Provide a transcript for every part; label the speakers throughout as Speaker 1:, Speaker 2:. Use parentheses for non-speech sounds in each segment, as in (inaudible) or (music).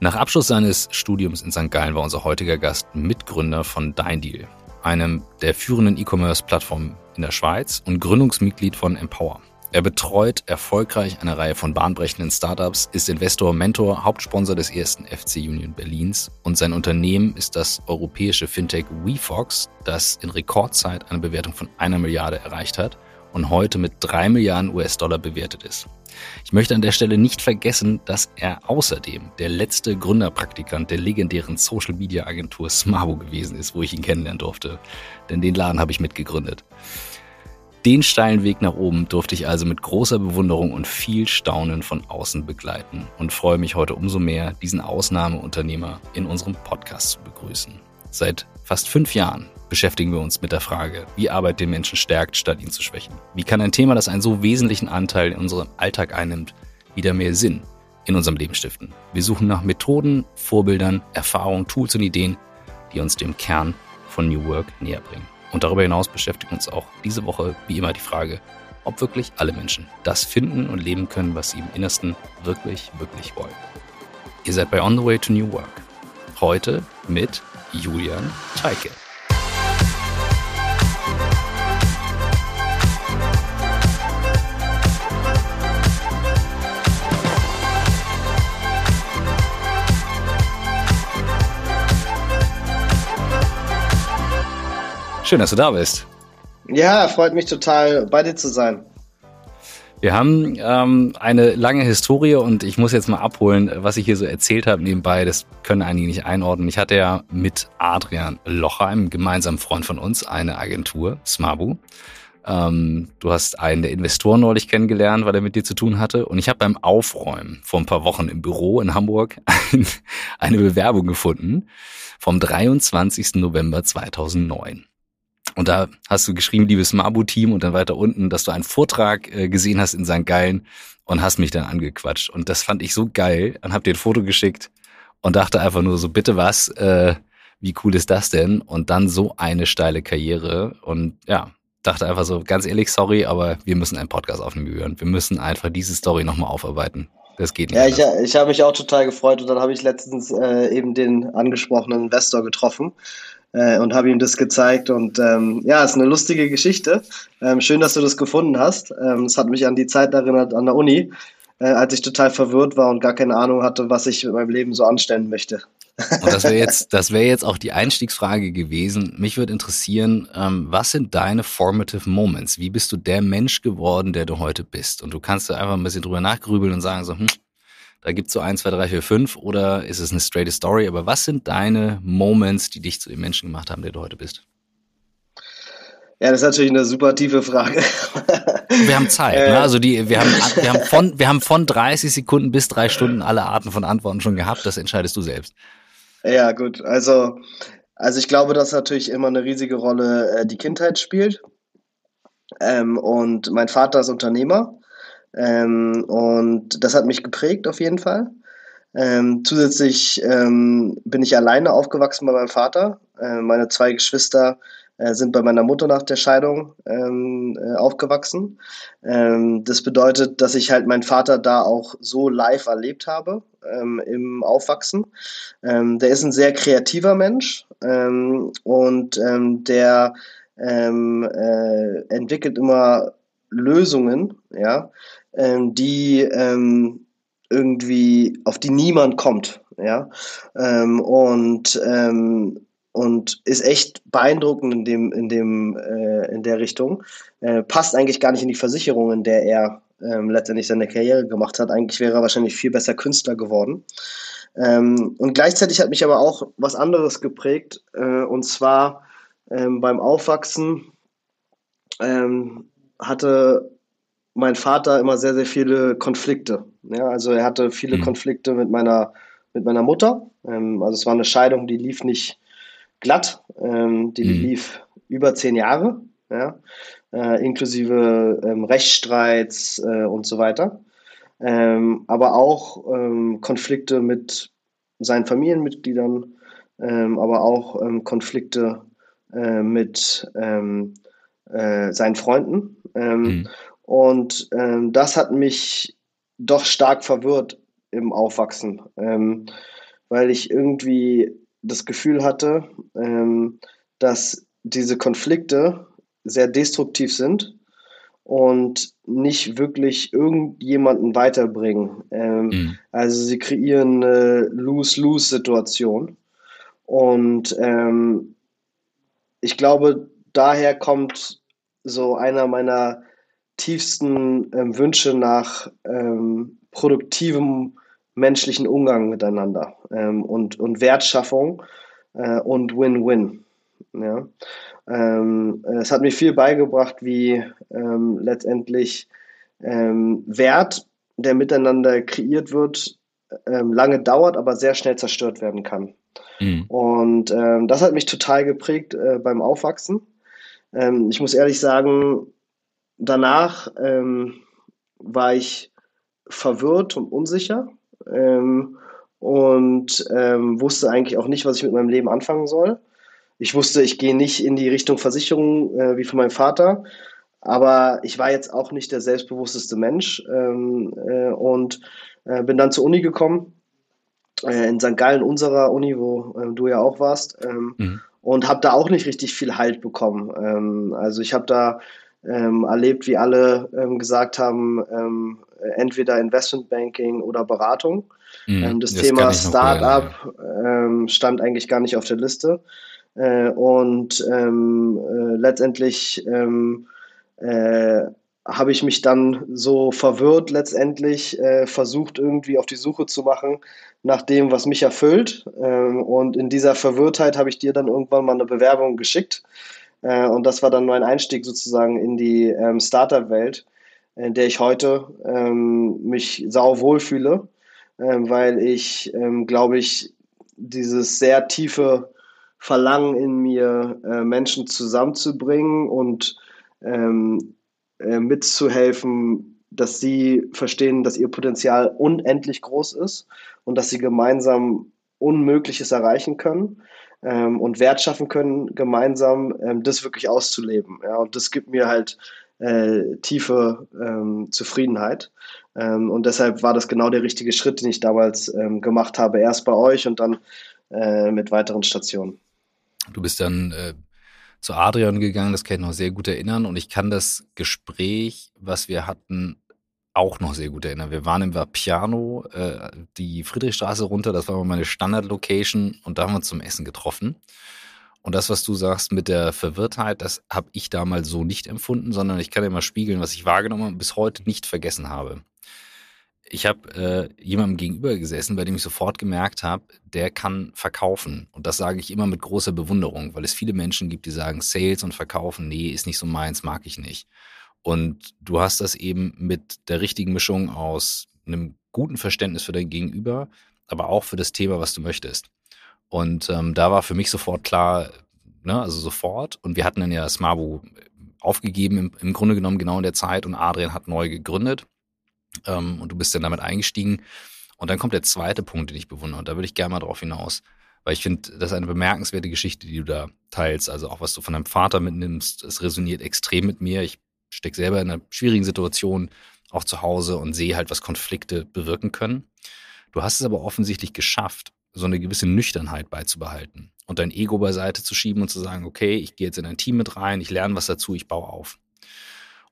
Speaker 1: Nach Abschluss seines Studiums in St. Gallen war unser heutiger Gast Mitgründer von DeinDeal, einem der führenden E-Commerce-Plattformen in der Schweiz und Gründungsmitglied von Empower. Er betreut erfolgreich eine Reihe von bahnbrechenden Startups, ist Investor, Mentor, Hauptsponsor des ersten FC Union Berlins und sein Unternehmen ist das europäische Fintech WeFox, das in Rekordzeit eine Bewertung von einer Milliarde erreicht hat und heute mit drei Milliarden US-Dollar bewertet ist. Ich möchte an der Stelle nicht vergessen, dass er außerdem der letzte Gründerpraktikant der legendären Social-Media-Agentur Smabo gewesen ist, wo ich ihn kennenlernen durfte. Denn den Laden habe ich mitgegründet. Den steilen Weg nach oben durfte ich also mit großer Bewunderung und viel Staunen von außen begleiten und freue mich heute umso mehr, diesen Ausnahmeunternehmer in unserem Podcast zu begrüßen. Seit fast fünf Jahren beschäftigen wir uns mit der Frage, wie Arbeit den Menschen stärkt, statt ihn zu schwächen. Wie kann ein Thema, das einen so wesentlichen Anteil in unserem Alltag einnimmt, wieder mehr Sinn in unserem Leben stiften? Wir suchen nach Methoden, Vorbildern, Erfahrungen, Tools und Ideen, die uns dem Kern von New Work näher bringen. Und darüber hinaus beschäftigt uns auch diese Woche wie immer die Frage, ob wirklich alle Menschen das finden und leben können, was sie im Innersten wirklich, wirklich wollen. Ihr seid bei On the Way to New Work. Heute mit Julian Teike. Schön, dass du da bist.
Speaker 2: Ja, freut mich total, bei dir zu sein.
Speaker 1: Wir haben ähm, eine lange Historie und ich muss jetzt mal abholen, was ich hier so erzählt habe nebenbei. Das können einige nicht einordnen. Ich hatte ja mit Adrian Locher, einem gemeinsamen Freund von uns, eine Agentur, Smabu. Ähm, du hast einen der Investoren neulich kennengelernt, weil er mit dir zu tun hatte. Und ich habe beim Aufräumen vor ein paar Wochen im Büro in Hamburg (laughs) ein, eine Bewerbung gefunden vom 23. November 2009. Und da hast du geschrieben, liebes Mabu-Team, und dann weiter unten, dass du einen Vortrag äh, gesehen hast in St. Gallen und hast mich dann angequatscht. Und das fand ich so geil und hab dir ein Foto geschickt und dachte einfach nur so, bitte was, äh, wie cool ist das denn? Und dann so eine steile Karriere. Und ja, dachte einfach so, ganz ehrlich, sorry, aber wir müssen einen Podcast aufnehmen, Jürgen. Wir müssen einfach diese Story nochmal aufarbeiten. Das geht nicht.
Speaker 2: Ja, ich, ich habe mich auch total gefreut und dann habe ich letztens äh, eben den angesprochenen Investor getroffen äh, und habe ihm das gezeigt. Und ähm, ja, ist eine lustige Geschichte. Ähm, schön, dass du das gefunden hast. Ähm, es hat mich an die Zeit erinnert an der Uni, äh, als ich total verwirrt war und gar keine Ahnung hatte, was ich mit meinem Leben so anstellen möchte.
Speaker 1: Und das wäre jetzt, (laughs) das wäre jetzt auch die Einstiegsfrage gewesen. Mich würde interessieren, ähm, was sind deine formative Moments? Wie bist du der Mensch geworden, der du heute bist? Und du kannst da einfach ein bisschen drüber nachgrübeln und sagen so, hm, da gibt's so eins, zwei, drei, vier, fünf oder ist es eine straight Story? Aber was sind deine Moments, die dich zu dem Menschen gemacht haben, der du heute bist?
Speaker 2: Ja, das ist natürlich eine super tiefe Frage.
Speaker 1: Wir haben Zeit. Ne? (laughs) Äh. Also die, wir haben, wir haben von, wir haben von 30 Sekunden bis drei Stunden alle Arten von Antworten schon gehabt. Das entscheidest du selbst.
Speaker 2: Ja, gut. Also, also ich glaube, dass natürlich immer eine riesige Rolle äh, die Kindheit spielt. Ähm, und mein Vater ist Unternehmer ähm, und das hat mich geprägt auf jeden Fall. Ähm, zusätzlich ähm, bin ich alleine aufgewachsen bei meinem Vater. Äh, meine zwei Geschwister äh, sind bei meiner Mutter nach der Scheidung ähm, äh, aufgewachsen. Ähm, das bedeutet, dass ich halt meinen Vater da auch so live erlebt habe ähm, im Aufwachsen. Ähm, der ist ein sehr kreativer Mensch und der äh, entwickelt immer Lösungen, ja, ähm, die ähm, irgendwie, auf die niemand kommt, ja, ähm, und, ähm, und ist echt beeindruckend in dem, in dem, äh, in der Richtung. Äh, passt eigentlich gar nicht in die Versicherung, in der er ähm, letztendlich seine Karriere gemacht hat. Eigentlich wäre er wahrscheinlich viel besser Künstler geworden. Ähm, und gleichzeitig hat mich aber auch was anderes geprägt, äh, und zwar beim Aufwachsen hatte mein Vater immer sehr, sehr viele Konflikte. Ja, also er hatte viele mhm. Konflikte mit meiner, mit meiner Mutter. Ähm, also es war eine Scheidung, die lief nicht glatt, ähm, die mhm. lief über zehn Jahre, ja, äh, inklusive ähm, Rechtsstreits äh, und so weiter. Ähm, aber auch ähm, Konflikte mit seinen Familienmitgliedern, ähm, aber auch Konflikte äh, mit äh, seinen Freunden. Mhm. Und ähm, das hat mich doch stark verwirrt im Aufwachsen. Ähm, weil ich irgendwie das Gefühl hatte, ähm, dass diese Konflikte sehr destruktiv sind und nicht wirklich irgendjemanden weiterbringen. Ähm, mhm. Also sie kreieren eine Lose-Lose-Situation. Und ähm, ich glaube, daher kommt so einer meiner tiefsten ähm, Wünsche nach ähm, produktivem menschlichen Umgang miteinander ähm, und, und Wertschaffung äh, und Win-Win. Ja? Ähm, es hat mir viel beigebracht, wie ähm, letztendlich ähm, Wert, der miteinander kreiert wird, ähm, lange dauert, aber sehr schnell zerstört werden kann. Mhm. Und das hat mich total geprägt äh, beim Aufwachsen. Ich muss ehrlich sagen, danach war ich verwirrt und unsicher ähm, und ähm, wusste eigentlich auch nicht, was ich mit meinem Leben anfangen soll. Ich wusste, ich gehe nicht in die Richtung Versicherung äh, wie von meinem Vater, aber ich war jetzt auch nicht der selbstbewussteste Mensch ähm, äh, und äh, bin dann zur Uni gekommen, äh, in St. Gallen, unserer Uni, wo äh, du ja auch warst, ähm, mhm. und habe da auch nicht richtig viel Halt bekommen. Ähm, also ich habe da ähm, erlebt, wie alle ähm, gesagt haben, ähm, entweder Investmentbanking oder Beratung. Mhm, ähm, das, das, Thema Startup ähm, stand eigentlich gar nicht auf der Liste. Äh, und ähm, äh, letztendlich äh, habe ich mich dann so verwirrt letztendlich äh, versucht irgendwie auf die Suche zu machen nach dem, was mich erfüllt. Ähm, und in dieser Verwirrtheit habe ich dir dann irgendwann mal eine Bewerbung geschickt äh, und das war dann mein Einstieg sozusagen in die ähm, Startup-Welt, in der ich heute ähm, mich sau wohl fühle, ähm, weil ich, ähm, glaube ich, dieses sehr tiefe Verlangen in mir, äh, Menschen zusammenzubringen und ähm, äh, mitzuhelfen, dass sie verstehen, dass ihr Potenzial unendlich groß ist und dass sie gemeinsam Unmögliches erreichen können ähm, und Wert schaffen können, gemeinsam ähm, das wirklich auszuleben. Ja? Und das gibt mir halt äh, tiefe ähm, Zufriedenheit. Ähm, und deshalb war das genau der richtige Schritt, den ich damals ähm, gemacht habe. Erst bei euch und dann äh, mit weiteren Stationen.
Speaker 1: Du bist dann äh, zu Adrian gegangen, das kann ich noch sehr gut erinnern. Und ich kann das Gespräch, was wir hatten, auch noch sehr gut erinnern. Wir waren im Vapiano, äh, die Friedrichstraße runter, das war meine Standard-Location und da haben wir uns zum Essen getroffen. Und das, was du sagst mit der Verwirrtheit, das habe ich damals so nicht empfunden, sondern ich kann dir mal spiegeln, was ich wahrgenommen und bis heute nicht vergessen habe. Ich habe äh, jemandem gegenüber gesessen, bei dem ich sofort gemerkt habe, der kann verkaufen. Und das sage ich immer mit großer Bewunderung, weil es viele Menschen gibt, die sagen, Sales und Verkaufen, nee, ist nicht so meins, mag ich nicht. Und du hast das eben mit der richtigen Mischung aus einem guten Verständnis für dein Gegenüber, aber auch für das Thema, was du möchtest. Und ähm, da war für mich sofort klar, ne, also sofort. Und wir hatten dann ja Smabu aufgegeben, im, im Grunde genommen genau in der Zeit. Und Adrian hat neu gegründet. Ähm, und du bist dann damit eingestiegen. Und dann kommt der zweite Punkt, den ich bewundere. Und da würde ich gerne mal drauf hinaus. Weil ich finde, das ist eine bemerkenswerte Geschichte, die du da teilst. Also auch was du von deinem Vater mitnimmst, es resoniert extrem mit mir. Ich stecke selber in einer schwierigen Situation, auch zu Hause und sehe halt, was Konflikte bewirken können. Du hast es aber offensichtlich geschafft, so eine gewisse Nüchternheit beizubehalten und dein Ego beiseite zu schieben und zu sagen, okay, ich gehe jetzt in ein Team mit rein, ich lerne was dazu, ich baue auf.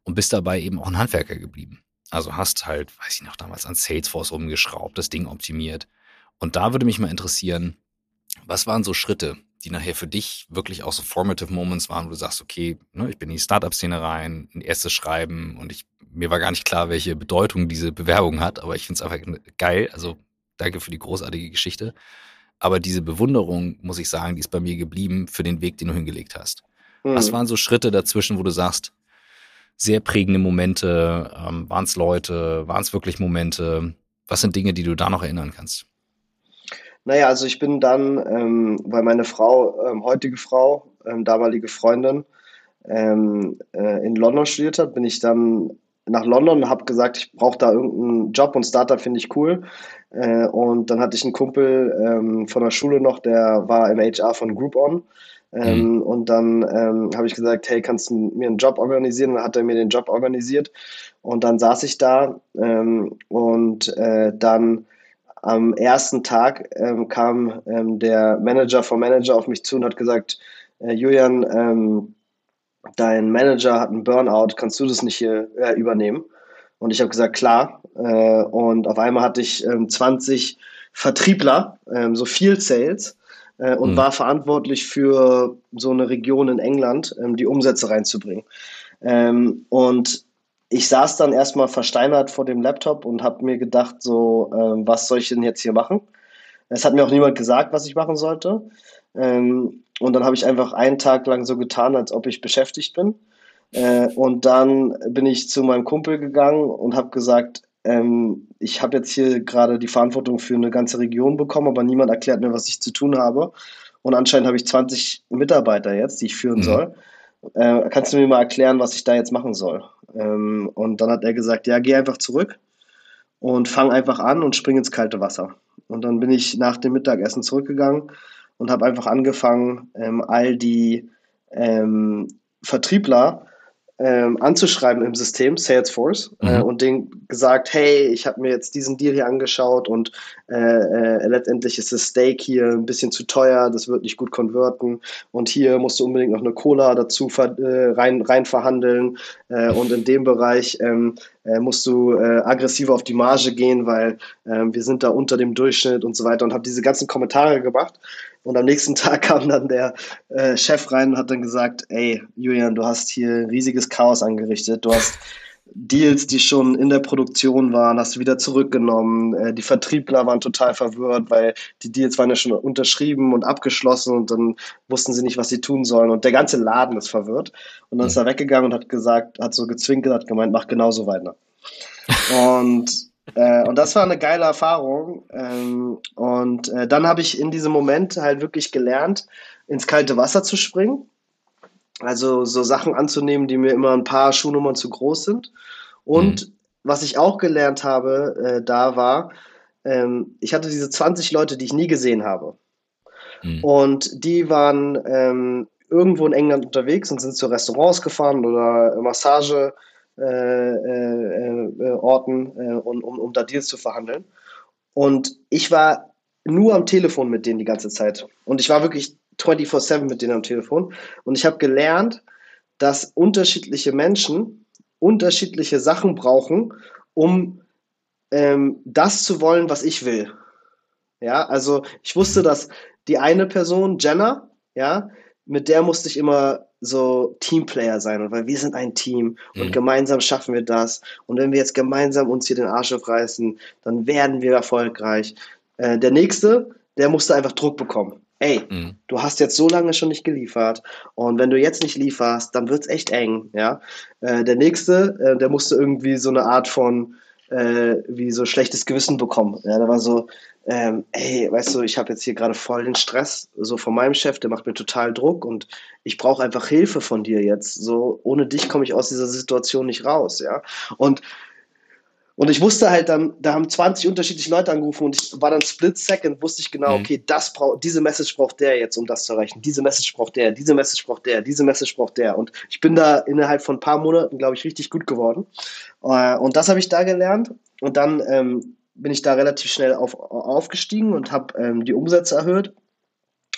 Speaker 1: Und bist dabei eben auch ein Handwerker geblieben. Also hast halt, weiß ich noch, damals an Salesforce rumgeschraubt, das Ding optimiert. Und da würde mich mal interessieren, was waren so Schritte, die nachher für dich wirklich auch so formative Moments waren, wo du sagst, okay, ne, ich bin in die Startup-Szene rein, ein erstes Schreiben und ich, mir war gar nicht klar, welche Bedeutung diese Bewerbung hat, aber ich finde es einfach geil. Also danke für die großartige Geschichte. Aber diese Bewunderung, muss ich sagen, die ist bei mir geblieben für den Weg, den du hingelegt hast. Mhm. Was waren so Schritte dazwischen, wo du sagst, sehr prägende Momente, ähm, waren es Leute, waren es wirklich Momente? Was sind Dinge, die du da noch erinnern kannst?
Speaker 2: Naja, also ich bin dann, ähm, weil meine Frau, ähm, heutige Frau, ähm, damalige Freundin, ähm, äh, in London studiert hat, bin ich dann nach London und habe gesagt, ich brauche da irgendeinen Job und Startup finde ich cool. Äh, und dann hatte ich einen Kumpel ähm, von der Schule noch, der war im HR von Groupon. Ähm, mhm. Und dann ähm, habe ich gesagt, hey, kannst du mir einen Job organisieren? Und dann hat er mir den Job organisiert. Und dann saß ich da und äh, dann am ersten Tag ähm, kam ähm, der Manager vom Manager auf mich zu und hat gesagt, äh, Julian, ähm, dein Manager hat einen Burnout, kannst du das nicht hier äh, übernehmen? Und ich habe gesagt, klar. Äh, und auf einmal hatte ich ähm, 20 Vertriebler, ähm, so viel Sales, äh, und mhm. war verantwortlich für so eine Region in England, ähm, die Umsätze reinzubringen. Ähm, und ich saß dann erstmal versteinert vor dem Laptop und habe mir gedacht, so, ähm, was soll ich denn jetzt hier machen? Es hat mir auch niemand gesagt, was ich machen sollte. Ähm, und dann habe ich einfach einen Tag lang so getan, als ob ich beschäftigt bin. Äh, und dann bin ich zu meinem Kumpel gegangen und habe gesagt, ähm, ich habe jetzt hier gerade die Verantwortung für eine ganze Region bekommen, aber niemand erklärt mir, was ich zu tun habe. Und anscheinend habe ich 20 Mitarbeiter jetzt, die ich führen mhm. soll. Äh, kannst du mir mal erklären, was ich da jetzt machen soll? Ähm, und dann hat er gesagt, ja, geh einfach zurück und fang einfach an und spring ins kalte Wasser. Und dann bin ich nach dem Mittagessen zurückgegangen und habe einfach angefangen, ähm, all die ähm, Vertriebler ähm, anzuschreiben im System Salesforce äh, mhm. äh, und denen gesagt, hey, ich habe mir jetzt diesen Deal hier angeschaut und äh, äh, letztendlich ist das Steak hier ein bisschen zu teuer, das wird nicht gut konverten und hier musst du unbedingt noch eine Cola dazu äh, rein, rein verhandeln äh, und in dem Bereich ähm, musst du aggressiver auf die Marge gehen, weil ähm, wir sind da unter dem Durchschnitt und so weiter und habe diese ganzen Kommentare gemacht und am nächsten (laughs) Tag kam dann der äh, Chef rein und hat dann gesagt, ey, Julian, du hast hier riesiges Chaos angerichtet. Du hast Deals, die schon in der Produktion waren, hast du wieder zurückgenommen. Äh, die Vertriebler waren total verwirrt, weil die Deals waren ja schon unterschrieben und abgeschlossen und dann wussten sie nicht, was sie tun sollen. Und der ganze Laden ist verwirrt. Und dann ist er weggegangen und hat gesagt, hat so gezwinkert, hat gemeint, mach genauso weiter. Und äh, und das war eine geile Erfahrung. Ähm, und äh, dann habe ich in diesem Moment halt wirklich gelernt, ins kalte Wasser zu springen. Also so Sachen anzunehmen, die mir immer ein paar Schuhnummern zu groß sind. Und mhm. was ich auch gelernt habe, äh, da war, ähm, ich hatte diese 20 Leute, die ich nie gesehen habe. Mhm. Und die waren ähm, irgendwo in England unterwegs und sind zu Restaurants gefahren oder Massage äh, äh, äh, Orten, um, um, um da Deals zu verhandeln. Und ich war nur am Telefon mit denen die ganze Zeit. Und ich war wirklich 24-7 mit denen am Telefon. Und ich habe gelernt, dass unterschiedliche Menschen unterschiedliche Sachen brauchen, um ähm, das zu wollen, was ich will. Ja, also ich wusste, dass die eine Person, Jenna, ja, mit der musste ich immer so Teamplayer sein, weil wir sind ein Team und mhm. gemeinsam schaffen wir das. Und wenn wir jetzt gemeinsam uns hier den Arsch aufreißen, dann werden wir erfolgreich. Äh, der nächste, der musste einfach Druck bekommen. Ey, mhm. du hast jetzt so lange schon nicht geliefert und wenn du jetzt nicht lieferst, dann wird's echt eng, ja. Äh, der nächste, äh, der musste irgendwie so eine Art von äh, wie so schlechtes Gewissen bekommen. Ja, da war so, ähm, ey, weißt du, ich habe jetzt hier gerade voll den Stress, so von meinem Chef, der macht mir total Druck und ich brauche einfach Hilfe von dir jetzt. So, ohne dich komme ich aus dieser Situation nicht raus, ja. Und und ich wusste halt dann, da haben 20 unterschiedliche Leute angerufen und ich war dann split second, wusste ich genau, mhm. okay, das braucht, diese Message braucht der jetzt, um das zu erreichen. Diese Message braucht der, diese Message braucht der, diese Message braucht der. Und ich bin da innerhalb von ein paar Monaten, glaube ich, richtig gut geworden. Äh, und das habe ich da gelernt. Und dann ähm, bin ich da relativ schnell auf, aufgestiegen und habe ähm, die Umsätze erhöht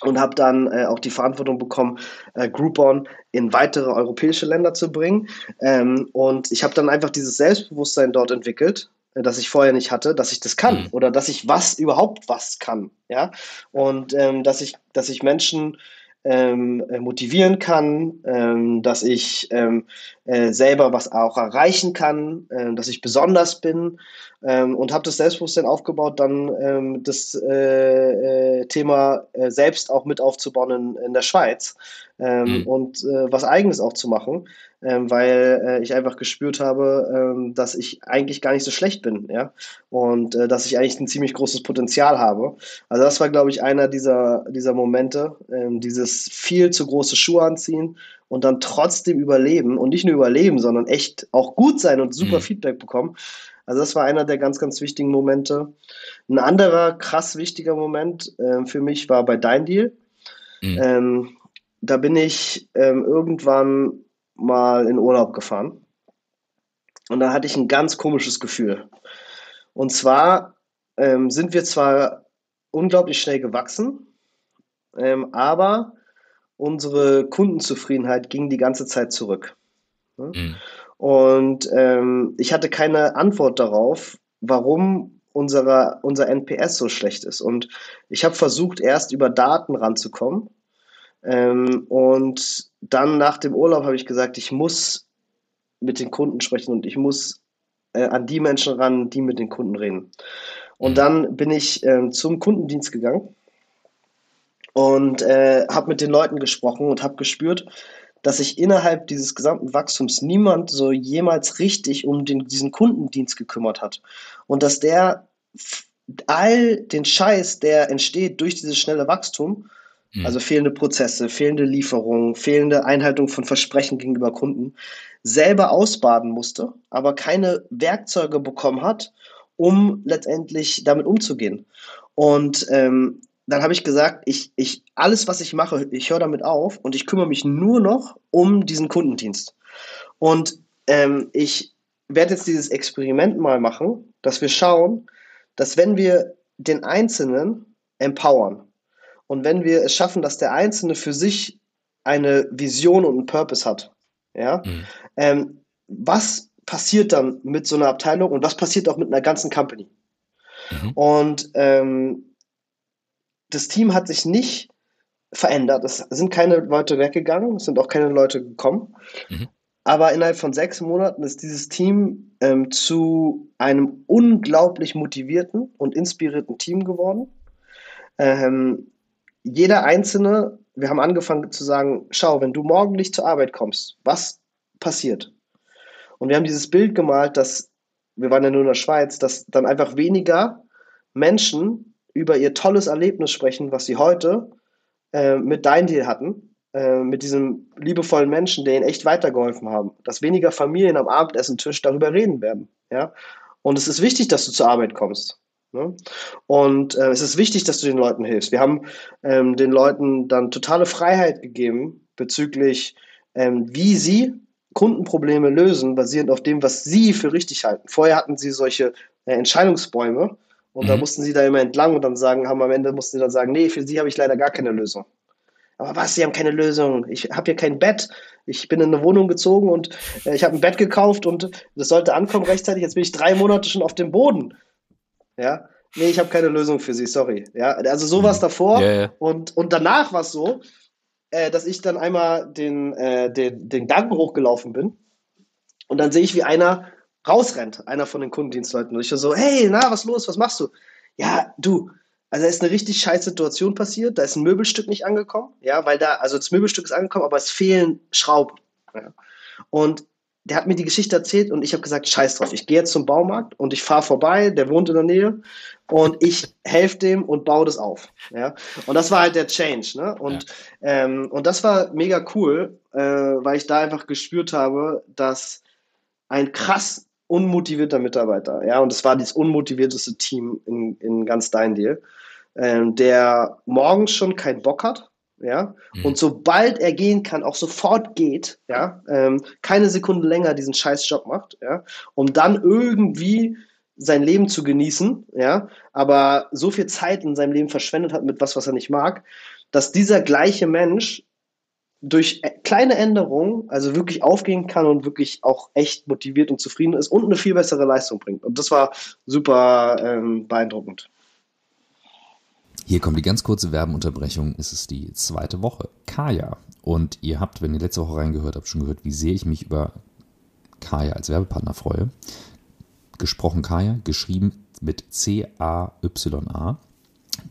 Speaker 2: und habe dann äh, auch die Verantwortung bekommen, äh, Groupon in weitere europäische Länder zu bringen. Ähm, und ich habe dann einfach dieses Selbstbewusstsein dort entwickelt, äh, das ich vorher nicht hatte, dass ich das kann mhm. oder dass ich was überhaupt was kann, ja. Und ähm, dass ich, dass ich Menschen ähm, äh, motivieren kann, ähm, dass ich ähm, äh, selber was auch erreichen kann, äh, dass ich besonders bin ähm, und habe das Selbstbewusstsein aufgebaut, dann ähm, das äh, äh, Thema äh, selbst auch mit aufzubauen in, in der Schweiz ähm, mhm. und was eigenes auch zu machen, weil ich einfach gespürt habe, dass ich eigentlich gar nicht so schlecht bin, ja, und dass ich eigentlich ein ziemlich großes Potenzial habe. Also das war, glaube ich, einer dieser, dieser Momente, dieses viel zu große Schuhe anziehen und dann trotzdem überleben und nicht nur überleben, sondern echt auch gut sein und super mhm. Feedback bekommen. Also das war einer der ganz, ganz wichtigen Momente. Ein anderer krass wichtiger Moment äh, für mich war bei Dein Deal. Mhm. Ähm, da bin ich ähm, irgendwann mal in Urlaub gefahren und da hatte ich ein ganz komisches Gefühl. Und zwar ähm, sind wir zwar unglaublich schnell gewachsen, ähm, aber unsere Kundenzufriedenheit ging die ganze Zeit zurück. Ne? Mhm. Und ähm, ich hatte keine Antwort darauf, warum unsere, unser NPS so schlecht ist. Und ich habe versucht, erst über Daten ranzukommen. Ähm, und dann nach dem Urlaub habe ich gesagt, ich muss mit den Kunden sprechen und ich muss äh, an die Menschen ran, die mit den Kunden reden. Und mhm. dann bin ich äh, zum Kundendienst gegangen und äh, habe mit den Leuten gesprochen und habe gespürt, dass sich innerhalb dieses gesamten Wachstums niemand so jemals richtig um den, diesen Kundendienst gekümmert hat. Und dass der all den Scheiß, der entsteht durch dieses schnelle Wachstum, mhm. also fehlende Prozesse, fehlende Lieferungen, fehlende Einhaltung von Versprechen gegenüber Kunden, selber ausbaden musste, aber keine Werkzeuge bekommen hat, um letztendlich damit umzugehen. Und ähm, dann habe ich gesagt, ich, ich, alles, was ich mache, ich höre damit auf und ich kümmere mich nur noch um diesen Kundendienst. Und ähm, ich werde jetzt dieses Experiment mal machen, dass wir schauen, dass wenn wir den Einzelnen empowern und wenn wir es schaffen, dass der Einzelne für sich eine Vision und einen Purpose hat, ja, mhm. ähm, was passiert dann mit so einer Abteilung und was passiert auch mit einer ganzen Company? Mhm. Und ähm, das Team hat sich nicht verändert. Es sind keine Leute weggegangen, es sind auch keine Leute gekommen. Mhm. Aber innerhalb von sechs Monaten ist dieses Team ähm, zu einem unglaublich motivierten und inspirierten Team geworden. Ähm, jeder Einzelne, wir haben angefangen zu sagen, schau, wenn du morgen nicht zur Arbeit kommst, was passiert? Und wir haben dieses Bild gemalt, dass, wir waren ja nur in der Schweiz, dass dann einfach weniger Menschen über ihr tolles Erlebnis sprechen, was sie heute äh, mit Dein Deal hatten, äh, mit diesem liebevollen Menschen, der ihnen echt weitergeholfen haben, dass weniger Familien am Abendessentisch darüber reden werden. Ja? Und es ist wichtig, dass du zur Arbeit kommst. Ne? Und äh, es ist wichtig, dass du den Leuten hilfst. Wir haben ähm, den Leuten dann totale Freiheit gegeben bezüglich, ähm, wie sie Kundenprobleme lösen, basierend auf dem, was sie für richtig halten. Vorher hatten sie solche äh, Entscheidungsbäume und mhm. da mussten sie da immer entlang und dann sagen, haben am Ende mussten sie dann sagen, nee, für sie habe ich leider gar keine Lösung. Aber was, Sie haben keine Lösung. Ich habe hier kein Bett. Ich bin in eine Wohnung gezogen und äh, ich habe ein Bett gekauft und das sollte ankommen rechtzeitig. Jetzt bin ich drei Monate schon auf dem Boden. Ja, nee, ich habe keine Lösung für Sie, sorry. Ja, also sowas mhm. davor yeah, yeah. und und danach war es so, äh, dass ich dann einmal den äh, den den Gang hochgelaufen bin und dann sehe ich, wie einer rausrennt, einer von den Kundendienstleuten und ich so, hey, na, was los, was machst du? Ja, du, also da ist eine richtig scheiß Situation passiert, da ist ein Möbelstück nicht angekommen, ja, weil da, also das Möbelstück ist angekommen, aber es fehlen Schrauben. Ja. Und der hat mir die Geschichte erzählt und ich habe gesagt, scheiß drauf, ich gehe jetzt zum Baumarkt und ich fahre vorbei, der wohnt in der Nähe und ich helfe dem und baue das auf. Ja? Und das war halt der Change. Ne? Und, ja. ähm, und das war mega cool, äh, weil ich da einfach gespürt habe, dass ein krass unmotivierter Mitarbeiter, ja, und es war das unmotivierteste Team in, in ganz dein Deal ähm, der morgens schon keinen Bock hat, ja, mhm. und sobald er gehen kann, auch sofort geht, ja, ähm, keine Sekunde länger diesen Scheißjob macht, ja, um dann irgendwie sein Leben zu genießen, ja, aber so viel Zeit in seinem Leben verschwendet hat mit was, was er nicht mag, dass dieser gleiche Mensch durch äh, kleine Änderungen also wirklich aufgehen kann und wirklich auch echt motiviert und zufrieden ist und eine viel bessere Leistung bringt. Und das war super ähm, beeindruckend.
Speaker 1: Hier kommt die ganz kurze Werbeunterbrechung. Es ist die zweite Woche. Kaya. Und ihr habt, wenn ihr letzte Woche reingehört habt, schon gehört, wie sehr ich mich über Kaya als Werbepartner freue. Gesprochen Kaya, geschrieben mit C-A-Y-A.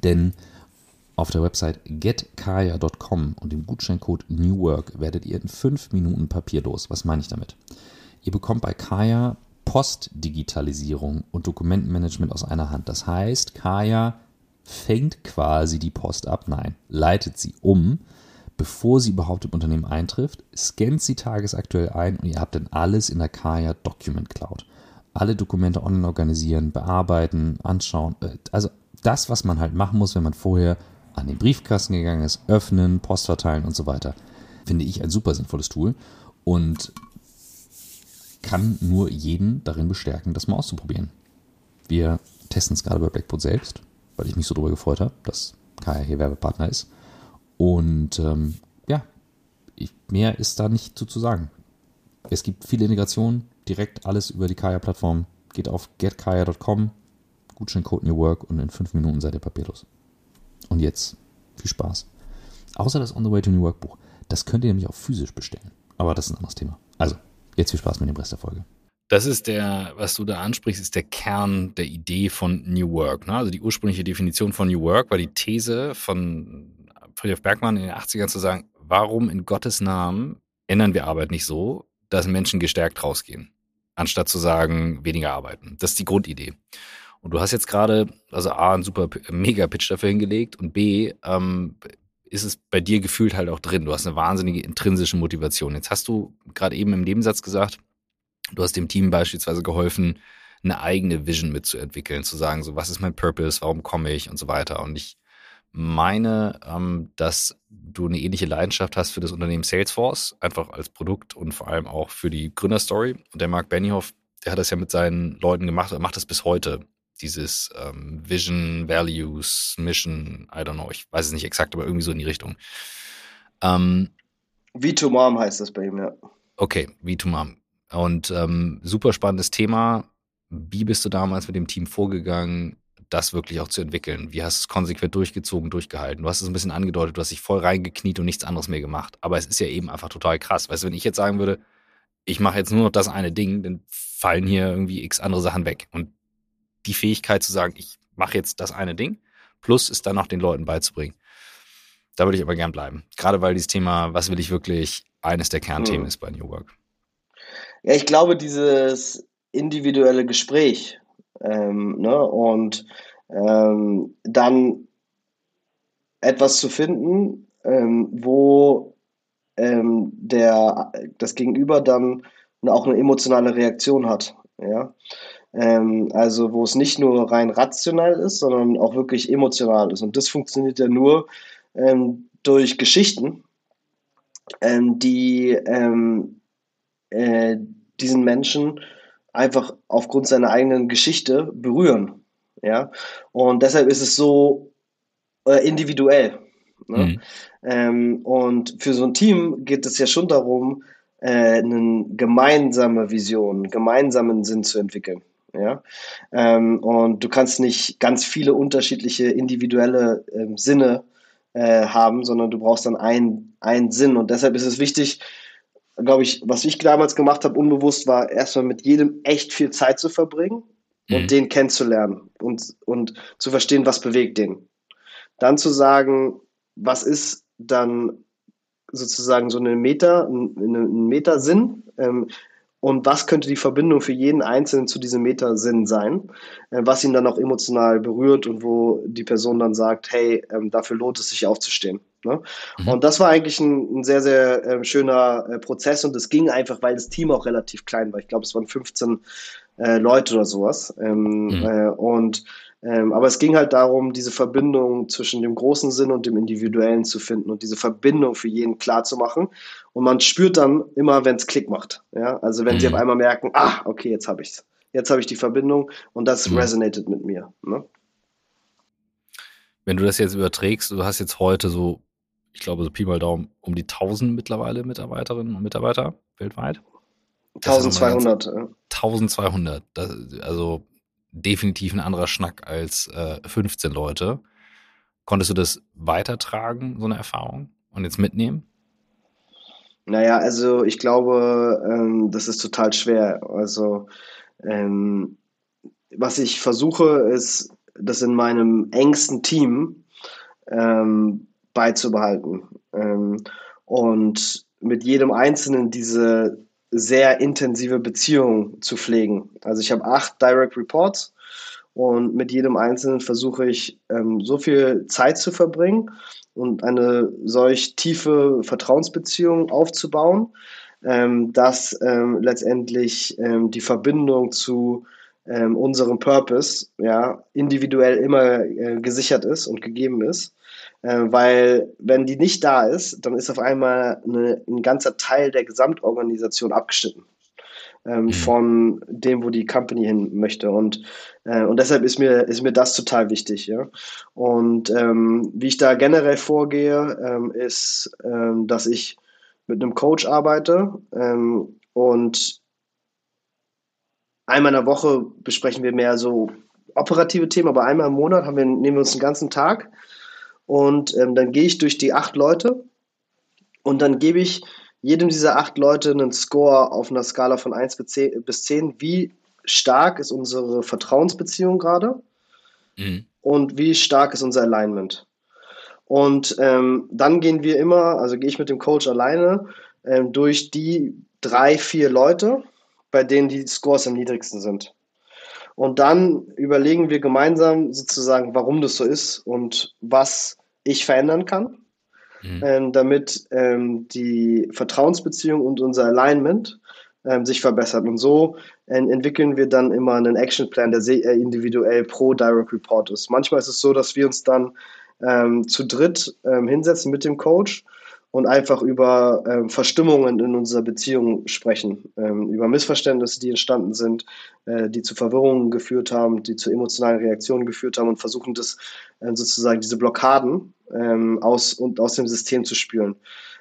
Speaker 1: Denn auf der Website getkaya.com und dem Gutscheincode NEWWORK werdet ihr in fünf Minuten papierlos. Was meine ich damit? Ihr bekommt bei Kaya Postdigitalisierung und Dokumentenmanagement aus einer Hand. Das heißt, Kaya fängt quasi die Post ab, nein, leitet sie um, bevor sie überhaupt im Unternehmen eintrifft, scannt sie tagesaktuell ein und ihr habt dann alles in der Kaya Document Cloud. Alle Dokumente online organisieren, bearbeiten, anschauen. Äh, also das, was man halt machen muss, wenn man vorher an den Briefkasten gegangen ist, öffnen, Post verteilen und so weiter. Finde ich ein super sinnvolles Tool und kann nur jeden darin bestärken, das mal auszuprobieren. Wir testen es gerade bei Blackboard selbst, weil ich mich so darüber gefreut habe, dass Kaya hier Werbepartner ist. Und ähm, ja, ich, mehr ist da nicht so zu sagen. Es gibt viele Integrationen, direkt alles über die Kaya-Plattform. Geht auf getkaya.com, Gutscheincode New Work und in fünf Minuten seid ihr papierlos. Und jetzt viel Spaß. Außer das On the Way to New Work Buch. Das könnt ihr nämlich auch physisch bestellen. Aber das ist ein anderes Thema. Also, jetzt viel Spaß mit dem Rest der Folge. Das ist der, was du da ansprichst, ist der Kern der Idee von New Work. Ne? Also die ursprüngliche Definition von New Work war die These von Friedrich Bergmann in den 80ern zu sagen, warum in Gottes Namen ändern wir Arbeit nicht so, dass Menschen gestärkt rausgehen, anstatt zu sagen, weniger arbeiten. Das ist die Grundidee. Und du hast jetzt gerade, also A, einen super Mega-Pitch dafür hingelegt und B, ähm, ist es bei dir gefühlt halt auch drin. Du hast eine wahnsinnige intrinsische Motivation. Jetzt hast du gerade eben im Nebensatz gesagt, du hast dem Team beispielsweise geholfen, eine eigene Vision mitzuentwickeln, zu sagen, so was ist mein Purpose, warum komme ich und so weiter. Und ich meine, ähm, dass du eine ähnliche Leidenschaft hast für das Unternehmen Salesforce, einfach als Produkt und vor allem auch für die Gründerstory. Und der Mark Benioff, der hat das ja mit seinen Leuten gemacht und macht das bis heute dieses ähm, Vision, Values, Mission, I don't know, ich weiß es nicht exakt, aber irgendwie so in die Richtung.
Speaker 2: Ähm, V2 Mom heißt das bei ihm, ja.
Speaker 1: Okay, V2 Mom. Und ähm, super spannendes Thema. Wie bist du damals mit dem Team vorgegangen, das wirklich auch zu entwickeln? Wie hast du es konsequent durchgezogen, durchgehalten? Du hast es ein bisschen angedeutet, du hast dich voll reingekniet und nichts anderes mehr gemacht. Aber es ist ja eben einfach total krass. Weißt du, wenn ich jetzt sagen würde, ich mache jetzt nur noch das eine Ding, dann fallen hier irgendwie x andere Sachen weg. Und die Fähigkeit zu sagen, ich mache jetzt das eine Ding, plus es dann noch den Leuten beizubringen. Da würde ich aber gern bleiben. Gerade weil dieses Thema, was will ich wirklich, eines der Kernthemen mhm. ist bei New Work.
Speaker 2: Ja, ich glaube, dieses individuelle Gespräch ähm, ne, und ähm, dann etwas zu finden, ähm, wo ähm, der, das Gegenüber dann auch eine emotionale Reaktion hat. Ja? Ähm, also wo es nicht nur rein rational ist, sondern auch wirklich emotional ist. Und das funktioniert ja nur ähm, durch Geschichten, ähm, die ähm, äh, diesen Menschen einfach aufgrund seiner eigenen Geschichte berühren. Ja? Und deshalb ist es so äh, individuell. Ne? Mhm. Ähm, und für so ein Team geht es ja schon darum, äh, eine gemeinsame Vision, einen gemeinsamen Sinn zu entwickeln. Ja? Ähm, und du kannst nicht ganz viele unterschiedliche individuelle ähm, Sinne äh, haben, sondern du brauchst dann einen, einen Sinn. Und deshalb ist es wichtig, glaube ich, was ich damals gemacht habe, unbewusst, war erstmal mit jedem echt viel Zeit zu verbringen mhm. und den kennenzulernen und, und zu verstehen, was bewegt den. Dann zu sagen, was ist dann sozusagen so eine Meta, ein, ein Metasinn, ähm, und was könnte die Verbindung für jeden Einzelnen zu diesem Metasinn sein, äh, was ihn dann auch emotional berührt und wo die Person dann sagt, hey, ähm, dafür lohnt es sich aufzustehen. Ne? Mhm. Und das war eigentlich ein, ein sehr, sehr äh, schöner äh, Prozess und es ging einfach, weil das Team auch relativ klein war. Ich glaube, es waren 15 äh, Leute oder sowas. Ähm, mhm. Äh, und ähm, aber es ging halt darum, diese Verbindung zwischen dem großen Sinn und dem Individuellen zu finden und diese Verbindung für jeden klar zu machen. Und man spürt dann immer, wenn es Klick macht. Ja? Also wenn mhm. sie auf einmal merken, ah, okay, jetzt habe ich's. Jetzt habe ich die Verbindung und das mhm. resonated mit mir. Ne?
Speaker 1: Wenn du das jetzt überträgst, du hast jetzt heute so, ich glaube, so Pi mal Daumen, um die 1000 mittlerweile Mitarbeiterinnen und Mitarbeiter weltweit.
Speaker 2: 1200.
Speaker 1: 1200. Das, also definitiv ein anderer Schnack als äh, 15 Leute. Konntest du das weitertragen, so eine Erfahrung, und jetzt mitnehmen?
Speaker 2: Naja, also ich glaube, ähm, das ist total schwer. Also ähm, was ich versuche, ist, das in meinem engsten Team ähm, beizubehalten ähm, und mit jedem Einzelnen diese sehr intensive Beziehung zu pflegen. Also ich habe acht Direct Reports und mit jedem Einzelnen versuche ich ähm, so viel Zeit zu verbringen und eine solch tiefe Vertrauensbeziehung aufzubauen, ähm, dass ähm, letztendlich ähm, die Verbindung zu ähm, unserem Purpose ja individuell immer äh, gesichert ist und gegeben ist weil wenn die nicht da ist, dann ist auf einmal eine, ein ganzer Teil der Gesamtorganisation abgeschnitten. ähm, mhm. von dem, wo die Company hin möchte. Und, äh, und deshalb ist mir, ist mir das total wichtig. Ja? Und ähm, wie ich da generell vorgehe, ähm, ist, ähm, dass ich mit einem Coach arbeite ähm, und einmal in der Woche besprechen wir mehr so operative Themen, aber einmal im Monat wir, nehmen wir uns einen ganzen Tag und ähm, dann gehe ich durch die acht Leute und dann gebe ich jedem dieser acht Leute einen Score auf einer Skala von 1 bis 10. Wie stark ist unsere Vertrauensbeziehung gerade? Mhm. Und wie stark ist unser Alignment? Und ähm, dann gehen wir immer, also gehe ich mit dem Coach alleine ähm, durch die drei, vier Leute, bei denen die Scores am niedrigsten sind. Und dann überlegen wir gemeinsam sozusagen, warum das so ist und was ich verändern kann, mhm. ähm, damit ähm, die Vertrauensbeziehung und unser Alignment ähm, sich verbessert. Und so äh, entwickeln wir dann immer einen Actionplan, der sehr individuell pro Direct Report ist. Manchmal ist es so, dass wir uns dann ähm, zu dritt ähm, hinsetzen mit dem Coach und einfach über ähm, Verstimmungen in unserer Beziehung sprechen, ähm, über Missverständnisse, die entstanden sind, äh, die zu Verwirrungen geführt haben, die zu emotionalen Reaktionen geführt haben und versuchen das äh, sozusagen diese Blockaden ähm, aus und aus dem System zu spüren.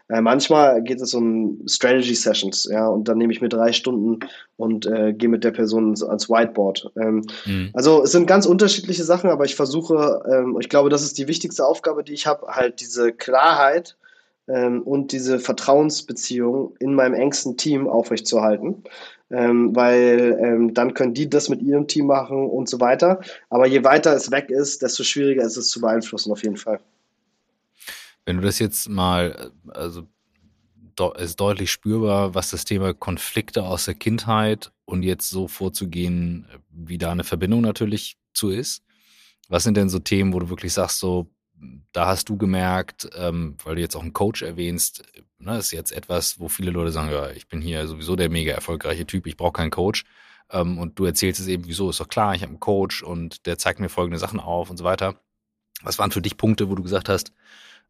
Speaker 2: Äh, manchmal geht es um Strategy Sessions, ja, und dann nehme ich mir drei Stunden und äh, gehe mit der Person ans Whiteboard. Ähm, mhm. Also es sind ganz unterschiedliche Sachen, aber ich versuche, ähm, ich glaube, das ist die wichtigste Aufgabe, die ich habe, halt diese Klarheit ähm, und diese Vertrauensbeziehung in meinem engsten Team aufrechtzuerhalten. Ähm, weil ähm, dann können die das mit ihrem Team machen und so weiter. Aber je weiter es weg ist, desto schwieriger ist es zu beeinflussen, auf jeden Fall.
Speaker 1: Wenn du das jetzt mal, also ist deutlich spürbar, was das Thema Konflikte aus der Kindheit und jetzt so vorzugehen, wie da eine Verbindung natürlich zu ist. Was sind denn so Themen, wo du wirklich sagst, so, da hast du gemerkt, ähm, weil du jetzt auch einen Coach erwähnst, ne, ist jetzt etwas, wo viele Leute sagen, ja, ich bin hier sowieso der mega erfolgreiche Typ, ich brauche keinen Coach. Ähm, und du erzählst es eben, wieso, ist doch klar, ich habe einen Coach und der zeigt mir folgende Sachen auf und so weiter. Was waren für dich Punkte, wo du gesagt hast,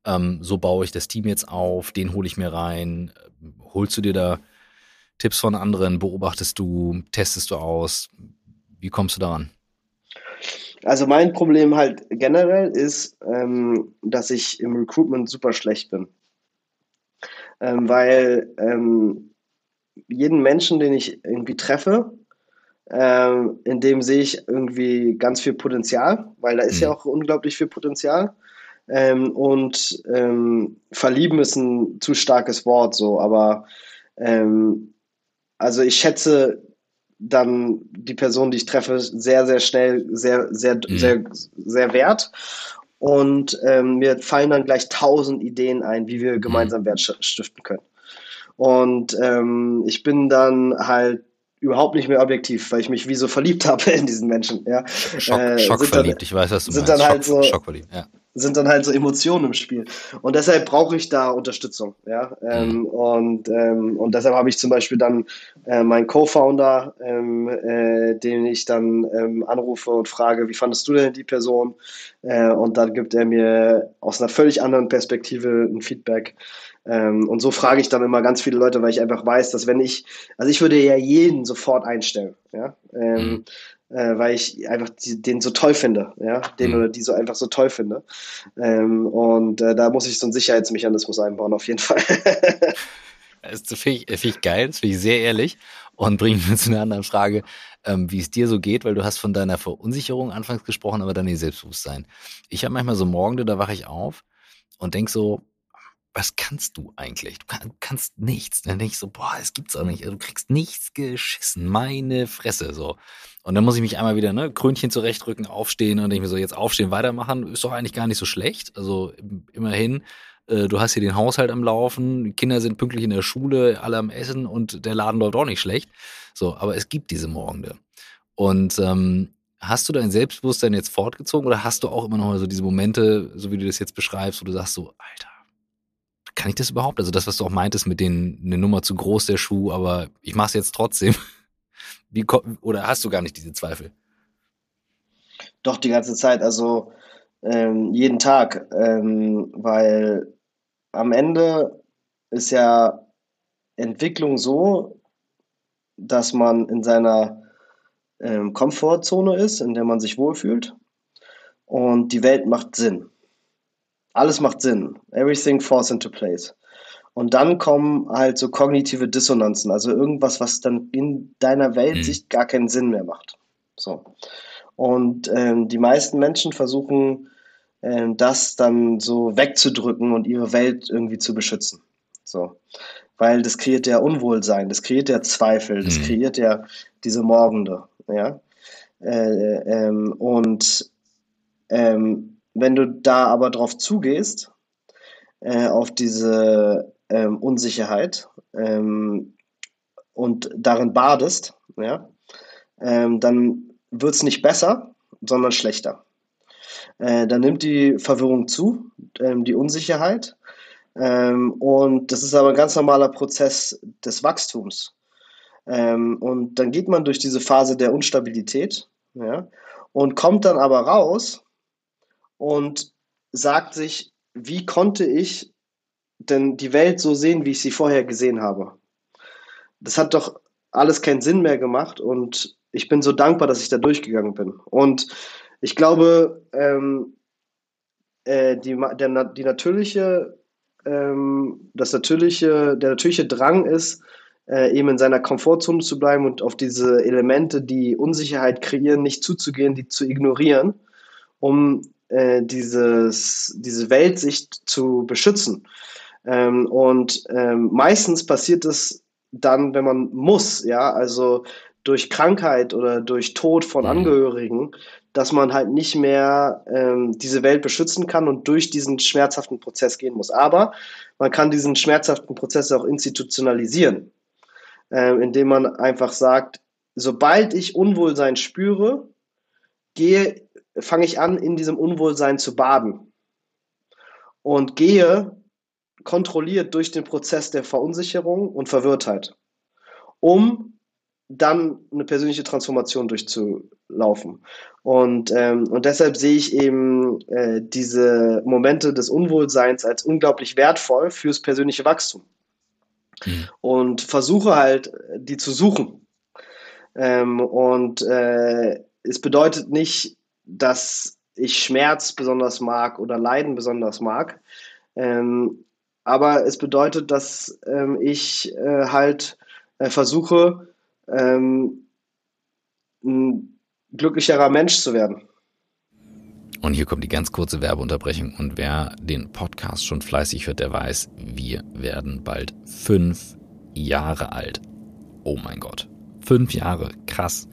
Speaker 1: ähm, so baue ich das Team jetzt auf, den hole ich mir rein. Holst du dir da Tipps von anderen, beobachtest du, testest du aus? Wie kommst du daran?
Speaker 2: Also mein Problem halt generell ist, ähm, dass ich im Recruitment super schlecht bin. Ähm, weil ähm, jeden Menschen, den ich irgendwie treffe, ähm, in dem sehe ich irgendwie ganz viel Potenzial, weil da ist mhm. ja auch unglaublich viel Potenzial. Ähm, und ähm, verlieben ist ein zu starkes Wort, so, aber also ich schätze dann die Person, die ich treffe, sehr, sehr schnell, sehr, sehr, mhm. sehr, sehr wert. Und ähm, mir fallen dann gleich tausend Ideen ein, wie wir gemeinsam mhm. Wert stiften können. Und ähm, ich bin dann halt überhaupt nicht mehr objektiv, weil ich mich wie so verliebt (laughs) habe in diesen Menschen. Ja.
Speaker 1: Schock, äh, schockverliebt, ich weiß, was du
Speaker 2: sind meinst. Dann halt Schock, so, schockverliebt, ja sind dann halt so Emotionen im Spiel. Und deshalb brauche ich da Unterstützung. Ja? Ähm, mhm. und, ähm, und deshalb habe ich zum Beispiel dann äh, meinen Co-Founder, ähm, äh, den ich dann ähm, anrufe und frage, wie fandest du denn die Person? Äh, und dann gibt er mir aus einer völlig anderen Perspektive ein Feedback. Ähm, und so frage ich dann immer ganz viele Leute, weil ich einfach weiß, dass wenn ich, also ich würde ja jeden sofort einstellen. Ja? Ähm, mhm äh, weil ich einfach die, den so toll finde, ja, den mhm. oder die so einfach so toll finde. Ähm, und äh, da muss ich so einen Sicherheitsmechanismus einbauen, auf jeden Fall. (laughs)
Speaker 1: das finde ich, find ich geil, das finde ich sehr ehrlich und bringt mir (laughs) zu einer anderen Frage, ähm, wie es dir so geht, weil du hast von deiner Verunsicherung anfangs gesprochen, aber dann ihr Selbstbewusstsein. Ich habe manchmal so Morgende, da wache ich auf und denk so, was kannst du eigentlich? Du kann, kannst nichts. Dann denke ich so, boah, es gibt's auch nicht. Du kriegst nichts geschissen. Meine Fresse, so. Und dann muss ich mich einmal wieder, ne, Krönchen zurechtrücken, aufstehen und denke mir so, jetzt aufstehen, weitermachen, ist doch eigentlich gar nicht so schlecht. Also immerhin, äh, du hast hier den Haushalt am Laufen, die Kinder sind pünktlich in der Schule, alle am Essen und der Laden läuft auch nicht schlecht. So, aber es gibt diese Morgende. Und ähm, hast du dein Selbstbewusstsein jetzt fortgezogen oder hast du auch immer noch so diese Momente, so wie du das jetzt beschreibst, wo du sagst so, Alter, kann ich das überhaupt? Also das, was du auch meintest mit den, eine Nummer zu groß der Schuh, aber ich mache es jetzt trotzdem. (laughs) Wie, oder hast du gar nicht diese Zweifel?
Speaker 2: Doch, die ganze Zeit, also ähm, jeden Tag, ähm, weil am Ende ist ja Entwicklung so, dass man in seiner ähm, Komfortzone ist, in der man sich wohlfühlt und die Welt macht Sinn. Alles macht Sinn. Everything falls into place. Und dann kommen halt so kognitive Dissonanzen, also irgendwas, was dann in deiner Weltsicht mhm. gar keinen Sinn mehr macht. So. Und ähm, die meisten Menschen versuchen, ähm, das dann so wegzudrücken und ihre Welt irgendwie zu beschützen. So. Weil das kreiert ja Unwohlsein, das kreiert ja Zweifel, das mhm. kreiert ja diese Morgende. Ja. Äh, ähm, und ähm, wenn du da aber drauf zugehst, äh, auf diese ähm, Unsicherheit ähm, und darin badest, ja, ähm, dann wird es nicht besser, sondern schlechter. Äh, dann nimmt die Verwirrung zu, ähm, die Unsicherheit. Ähm, und das ist aber ein ganz normaler Prozess des Wachstums. Ähm, und dann geht man durch diese Phase der Unstabilität ja, und kommt dann aber raus und sagt sich, wie konnte ich denn die Welt so sehen, wie ich sie vorher gesehen habe? Das hat doch alles keinen Sinn mehr gemacht und ich bin so dankbar, dass ich da durchgegangen bin. Und ich glaube, ähm, äh, die, der, die natürliche, ähm, das natürliche, der natürliche Drang ist, äh, eben in seiner Komfortzone zu bleiben und auf diese Elemente, die Unsicherheit kreieren, nicht zuzugehen, die zu ignorieren, um äh, dieses, diese Weltsicht zu beschützen. Ähm, und ähm, meistens passiert es dann, wenn man muss, ja, also durch Krankheit oder durch Tod von mhm. Angehörigen, dass man halt nicht mehr ähm, diese Welt beschützen kann und durch diesen schmerzhaften Prozess gehen muss. Aber man kann diesen schmerzhaften Prozess auch institutionalisieren, äh, indem man einfach sagt, sobald ich Unwohlsein spüre, gehe, fange ich an, in diesem Unwohlsein zu baden und gehe kontrolliert durch den Prozess der Verunsicherung und Verwirrtheit, um dann eine persönliche Transformation durchzulaufen. Und, ähm, und deshalb sehe ich eben äh, diese Momente des Unwohlseins als unglaublich wertvoll fürs persönliche Wachstum. Mhm. Und versuche halt, die zu suchen. Ähm, und äh, es bedeutet nicht, dass ich Schmerz besonders mag oder Leiden besonders mag. Ähm, aber es bedeutet, dass ähm, ich äh, halt äh, versuche, ähm, ein glücklicherer Mensch zu werden.
Speaker 1: Und hier kommt die ganz kurze Werbeunterbrechung. Und wer den Podcast schon fleißig hört, der weiß, wir werden bald fünf Jahre alt. Oh mein Gott. Fünf Jahre. Krass.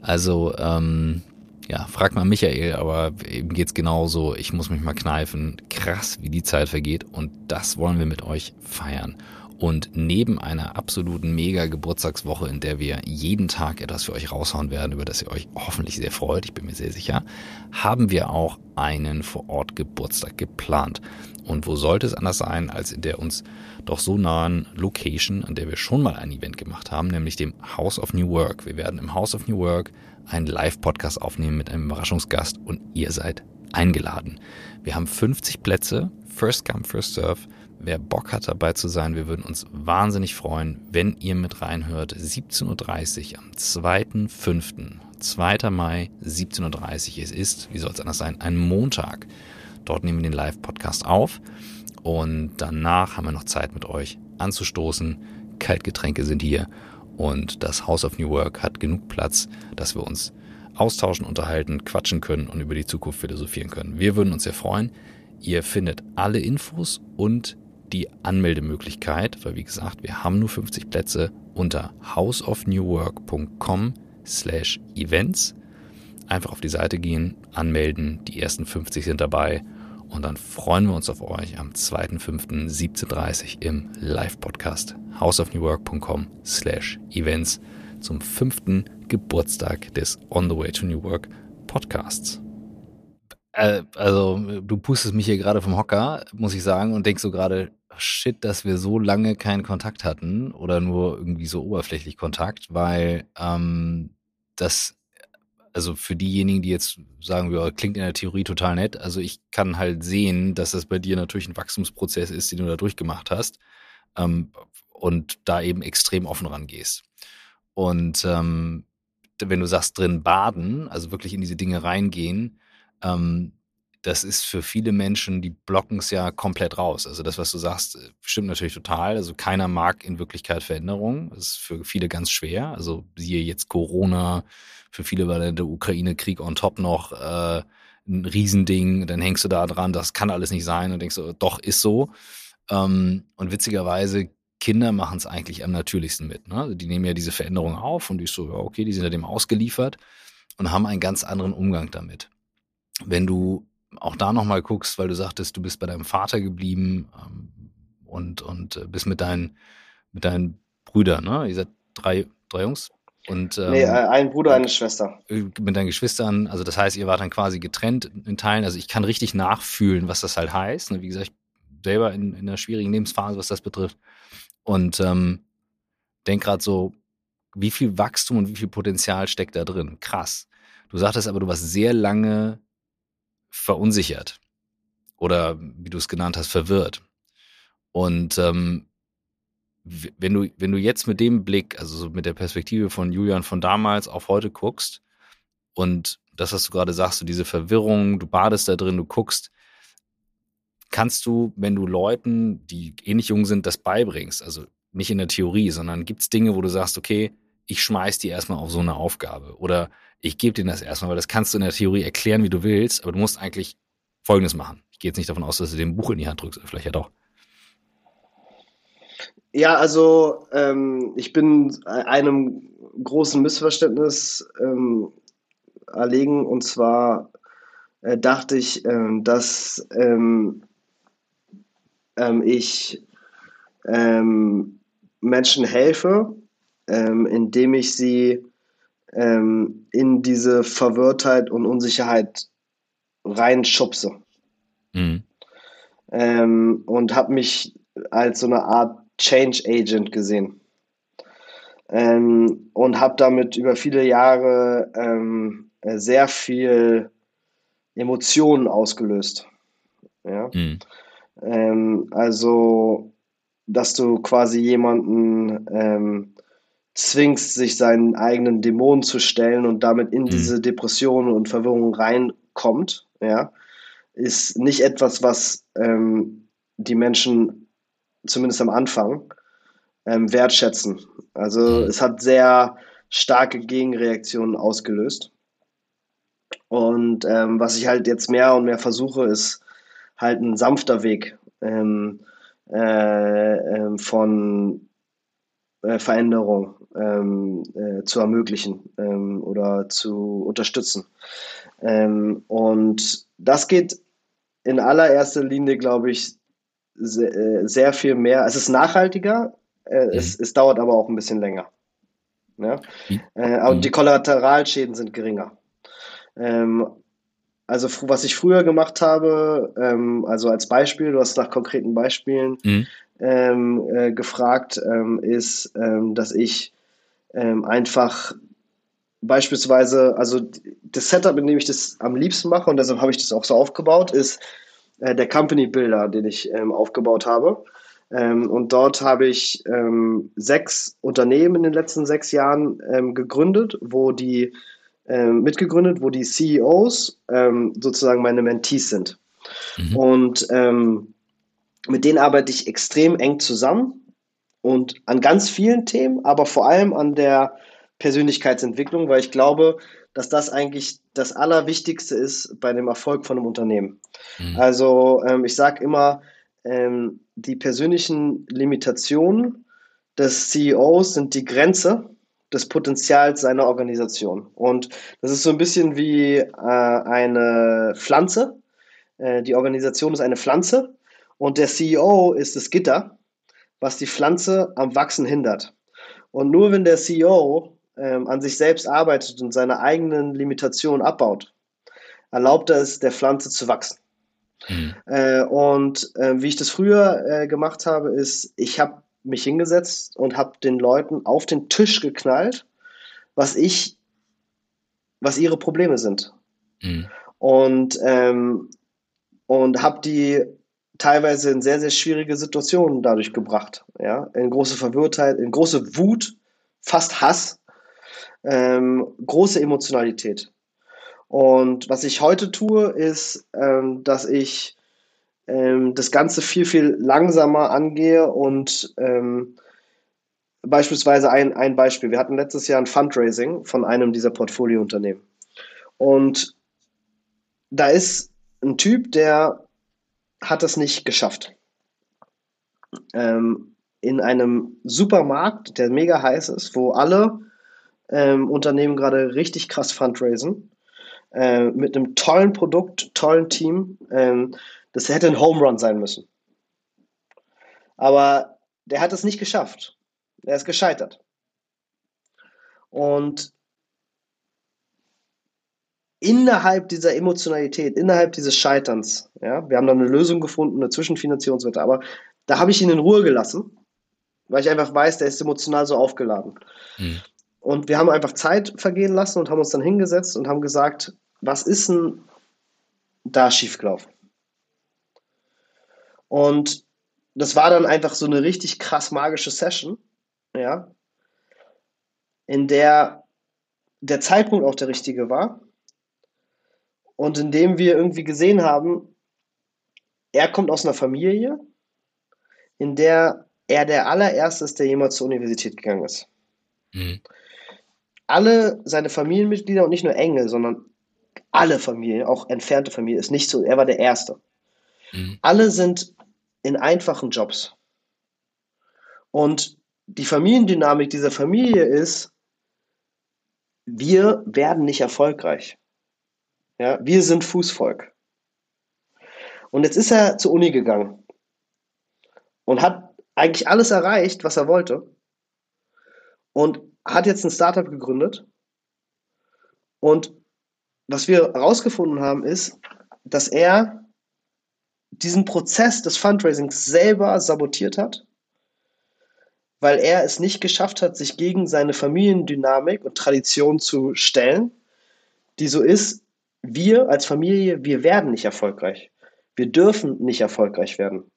Speaker 1: Also, ähm, ja, frag mal Michael, aber eben geht's genauso. Ich muss mich mal kneifen. Krass, wie die Zeit vergeht. Und das wollen wir mit euch feiern. Und neben einer absoluten mega Geburtstagswoche, in der wir jeden Tag etwas für euch raushauen werden, über das ihr euch hoffentlich sehr freut, ich bin mir sehr sicher, haben wir auch einen Vor-Ort Geburtstag geplant. Und wo sollte es anders sein, als in der uns doch so nahen Location, an der wir schon mal ein Event gemacht haben, nämlich dem House of New Work. Wir werden im House of New Work einen Live-Podcast aufnehmen mit einem Überraschungsgast und ihr seid eingeladen. Wir haben 50 Plätze, First Come, First Serve Wer Bock hat dabei zu sein, wir würden uns wahnsinnig freuen, wenn ihr mit reinhört. 17.30 Uhr am 2.5. 2. Mai, 17.30 Uhr. Es ist, wie soll es anders sein, ein Montag. Dort nehmen wir den Live-Podcast auf und danach haben wir noch Zeit mit euch anzustoßen. Kaltgetränke sind hier und das House of New Work hat genug Platz, dass wir uns austauschen, unterhalten, quatschen können und über die Zukunft philosophieren können. Wir würden uns sehr freuen. Ihr findet alle Infos und die Anmeldemöglichkeit, weil wie gesagt, wir haben nur 50 Plätze unter houseofnewwork.com slash events. Einfach auf die Seite gehen, anmelden, die ersten 50 sind dabei und dann freuen wir uns auf euch am 2.5.17.30 im Live-Podcast houseofnewwork.com slash events zum fünften Geburtstag des On the Way to New Work Podcasts. Äh, also, du pustest mich hier gerade vom Hocker, muss ich sagen, und denkst so gerade, shit, dass wir so lange keinen Kontakt hatten oder nur irgendwie so oberflächlich Kontakt, weil ähm, das, also für diejenigen, die jetzt sagen, ja, klingt in der Theorie total nett, also ich kann halt sehen, dass das bei dir natürlich ein Wachstumsprozess ist, den du da durchgemacht hast ähm, und da eben extrem offen rangehst. Und ähm, wenn du sagst, drin baden, also wirklich in diese Dinge reingehen, ähm, das ist für viele Menschen, die blocken es ja komplett raus. Also das, was du sagst, äh, stimmt natürlich total. Also keiner mag in Wirklichkeit Veränderungen. Das ist für viele ganz schwer. Also siehe jetzt Corona, für viele war der Ukraine-Krieg on top noch äh, ein Riesending. Dann hängst du da dran, das kann alles nicht sein und denkst du, doch, ist so. Ähm, und witzigerweise, Kinder machen es eigentlich am natürlichsten mit. Ne? Also die nehmen ja diese Veränderung auf und ich so, ja, okay, die sind ja dem ausgeliefert und haben einen ganz anderen Umgang damit. Wenn du auch da nochmal guckst, weil du sagtest, du bist bei deinem Vater geblieben ähm, und, und äh, bist mit deinen, mit deinen Brüdern, ne? Ihr seid drei, drei Jungs? Und,
Speaker 2: ähm, nee, ein Bruder, eine Schwester.
Speaker 1: Äh, mit deinen Geschwistern, also das heißt, ihr wart dann quasi getrennt in Teilen. Also ich kann richtig nachfühlen, was das halt heißt. Ne? Wie gesagt, ich selber in, in einer schwierigen Lebensphase, was das betrifft. Und ähm, denk gerade so, wie viel Wachstum und wie viel Potenzial steckt da drin? Krass. Du sagtest aber, du warst sehr lange verunsichert oder wie du es genannt hast, verwirrt. Und ähm, wenn du, wenn du jetzt mit dem Blick, also so mit der Perspektive von Julian von damals auf heute guckst und das, was du gerade sagst, so diese Verwirrung, du badest da drin, du guckst, kannst du, wenn du Leuten, die ähnlich jung sind, das beibringst, also nicht in der Theorie, sondern gibt es Dinge, wo du sagst, okay, ich schmeiß die erstmal auf so eine Aufgabe oder ich gebe dir das erstmal, weil das kannst du in der Theorie erklären, wie du willst, aber du musst eigentlich Folgendes machen. Ich gehe jetzt nicht davon aus, dass du dem Buch in die Hand drückst, vielleicht ja doch.
Speaker 2: Ja, also ähm, ich bin einem großen Missverständnis ähm, erlegen und zwar äh, dachte ich, ähm, dass ähm, ähm, ich ähm, Menschen helfe, indem ich sie ähm, in diese Verwirrtheit und Unsicherheit reinschubse. Mhm. Ähm, und habe mich als so eine Art Change Agent gesehen. Ähm, und habe damit über viele Jahre ähm, sehr viel Emotionen ausgelöst. Ja? Mhm. Ähm, also, dass du quasi jemanden ähm, zwingst, sich seinen eigenen Dämonen zu stellen und damit in mhm. diese Depressionen und Verwirrung reinkommt, ja, ist nicht etwas, was ähm, die Menschen zumindest am Anfang ähm, wertschätzen. Also mhm. es hat sehr starke Gegenreaktionen ausgelöst. Und ähm, was ich halt jetzt mehr und mehr versuche, ist halt ein sanfter Weg ähm, äh, äh, von äh, Veränderung ähm, äh, zu ermöglichen ähm, oder zu unterstützen. Ähm, und das geht in allererster Linie, glaube ich, sehr, äh, sehr viel mehr. Es ist nachhaltiger, äh, mhm. es, es, dauert aber auch ein bisschen länger. Ja? Mhm. Mhm. die Kollateralschäden sind geringer. Ähm, also was ich früher gemacht habe, ähm, also als Beispiel, du hast nach konkreten Beispielen mhm. Ähm, äh, gefragt, ähm, ist, ähm, dass ich ähm, einfach beispielsweise, also das Setup, in dem ich das am liebsten mache und deshalb habe ich das auch so aufgebaut, ist äh, der Company Builder, den ich ähm, aufgebaut habe. und dort habe ich sechs Unternehmen in den letzten sechs Jahren gegründet, wo die ähm, mitgegründet, wo die CEOs ähm, sozusagen meine Mentees sind. Mhm. Und ähm, mit denen arbeite ich extrem eng zusammen und an ganz vielen Themen, aber vor allem an der Persönlichkeitsentwicklung, weil ich glaube, dass das eigentlich das Allerwichtigste ist bei dem Erfolg von einem Unternehmen. Mhm. Also ähm, ich sage immer, ähm, die persönlichen Limitationen des CEOs sind die Grenze des Potenzials seiner Organisation. Und das ist so ein bisschen wie äh, eine Pflanze. Äh, die Organisation ist eine Pflanze und der CEO ist das Gitter, was die Pflanze am Wachsen hindert. Und nur wenn der CEO ähm, an sich selbst arbeitet und seine eigenen Limitationen abbaut, erlaubt er es der Pflanze zu wachsen. Mhm. Äh, und äh, wie ich das früher äh, gemacht habe, ist, ich habe mich hingesetzt und habe den Leuten auf den Tisch geknallt, was ich, was ihre Probleme sind. Mhm. Und, ähm, und habe die teilweise in sehr, sehr schwierige Situationen dadurch gebracht. Ja? In große Verwirrtheit, in große Wut, fast Hass ähm, große Emotionalität. Und was ich heute tue, ist, ähm, dass ich ähm, das Ganze viel, viel langsamer angehe und ähm, beispielsweise ein, ein Beispiel. Wir hatten letztes Jahr ein Fundraising von einem dieser Portfoliounternehmen. Und da ist ein Typ, der hat es nicht geschafft. Ähm, in einem Supermarkt, der mega heiß ist, wo alle ähm, Unternehmen gerade richtig krass fundraisen, äh, mit einem tollen Produkt, tollen Team. Ähm, das hätte ein Home Run sein müssen. Aber der hat es nicht geschafft. Er ist gescheitert. Und innerhalb dieser Emotionalität, innerhalb dieses Scheiterns, ja, wir haben dann eine Lösung gefunden, eine Zwischenfinanzierung und so weiter, aber da habe ich ihn in Ruhe gelassen, weil ich einfach weiß, der ist emotional so aufgeladen. Mhm. Und wir haben einfach Zeit vergehen lassen und haben uns dann hingesetzt und haben gesagt, was ist denn da schiefgelaufen? Und das war dann einfach so eine richtig krass magische Session, ja, in der der Zeitpunkt auch der richtige war und in dem wir irgendwie gesehen haben, er kommt aus einer Familie, in der er der allererste ist, der jemals zur Universität gegangen ist. Mhm. Alle seine Familienmitglieder und nicht nur enge, sondern alle Familien, auch entfernte Familien, ist nicht so, er war der Erste. Mhm. Alle sind in einfachen Jobs. Und die Familiendynamik dieser Familie ist, wir werden nicht erfolgreich. Ja, wir sind Fußvolk. Und jetzt ist er zur Uni gegangen und hat eigentlich alles erreicht, was er wollte. Und hat jetzt ein Startup gegründet. Und was wir herausgefunden haben, ist, dass er diesen Prozess des Fundraisings selber sabotiert hat, weil er es nicht geschafft hat, sich gegen seine Familiendynamik und Tradition zu stellen, die so ist, wir als Familie, wir werden nicht erfolgreich. Wir dürfen nicht erfolgreich werden.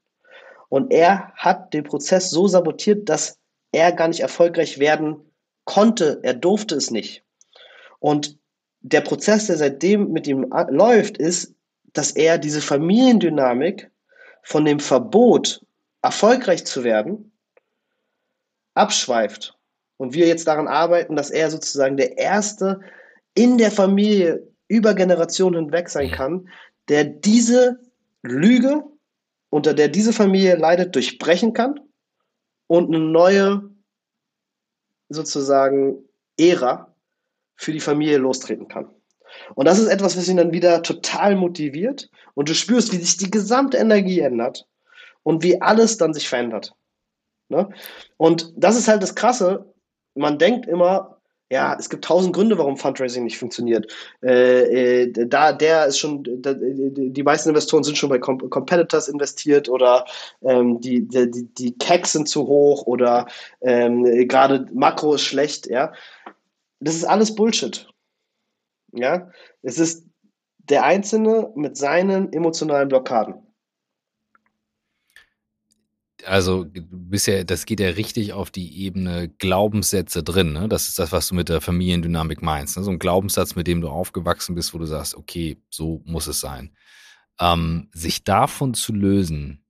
Speaker 2: Und er hat den Prozess so sabotiert, dass er gar nicht erfolgreich werden konnte. Er durfte es nicht. Und der Prozess, der seitdem mit ihm läuft, ist, dass er diese Familiendynamik von dem Verbot, erfolgreich zu werden, abschweift. Und wir jetzt daran arbeiten, dass er sozusagen der Erste in der Familie über Generationen hinweg sein mhm. kann, der diese Lüge, unter der diese Familie leidet, durchbrechen kann und eine neue sozusagen Ära für die Familie lostreten kann. Und das ist etwas, was ihn dann wieder total motiviert und du spürst, wie sich die gesamte Energie ändert und wie alles dann sich verändert. Ne? Und das ist halt das Krasse. Man denkt immer, ja, es gibt tausend Gründe, warum Fundraising nicht funktioniert. Äh, äh, da, der ist schon, da, die meisten Investoren sind schon bei Com Competitors investiert oder ähm, die, die, die CACs sind zu hoch oder ähm, gerade Makro ist schlecht, ja. Das ist alles Bullshit. Ja, es ist der Einzelne mit seinen emotionalen Blockaden.
Speaker 1: Also bisher, das geht ja richtig auf die Ebene Glaubenssätze drin. Ne? Das ist das, was du mit der Familiendynamik meinst. Ne? So ein Glaubenssatz, mit dem du aufgewachsen bist, wo du sagst, okay, so muss es sein. Ähm, sich davon zu lösen,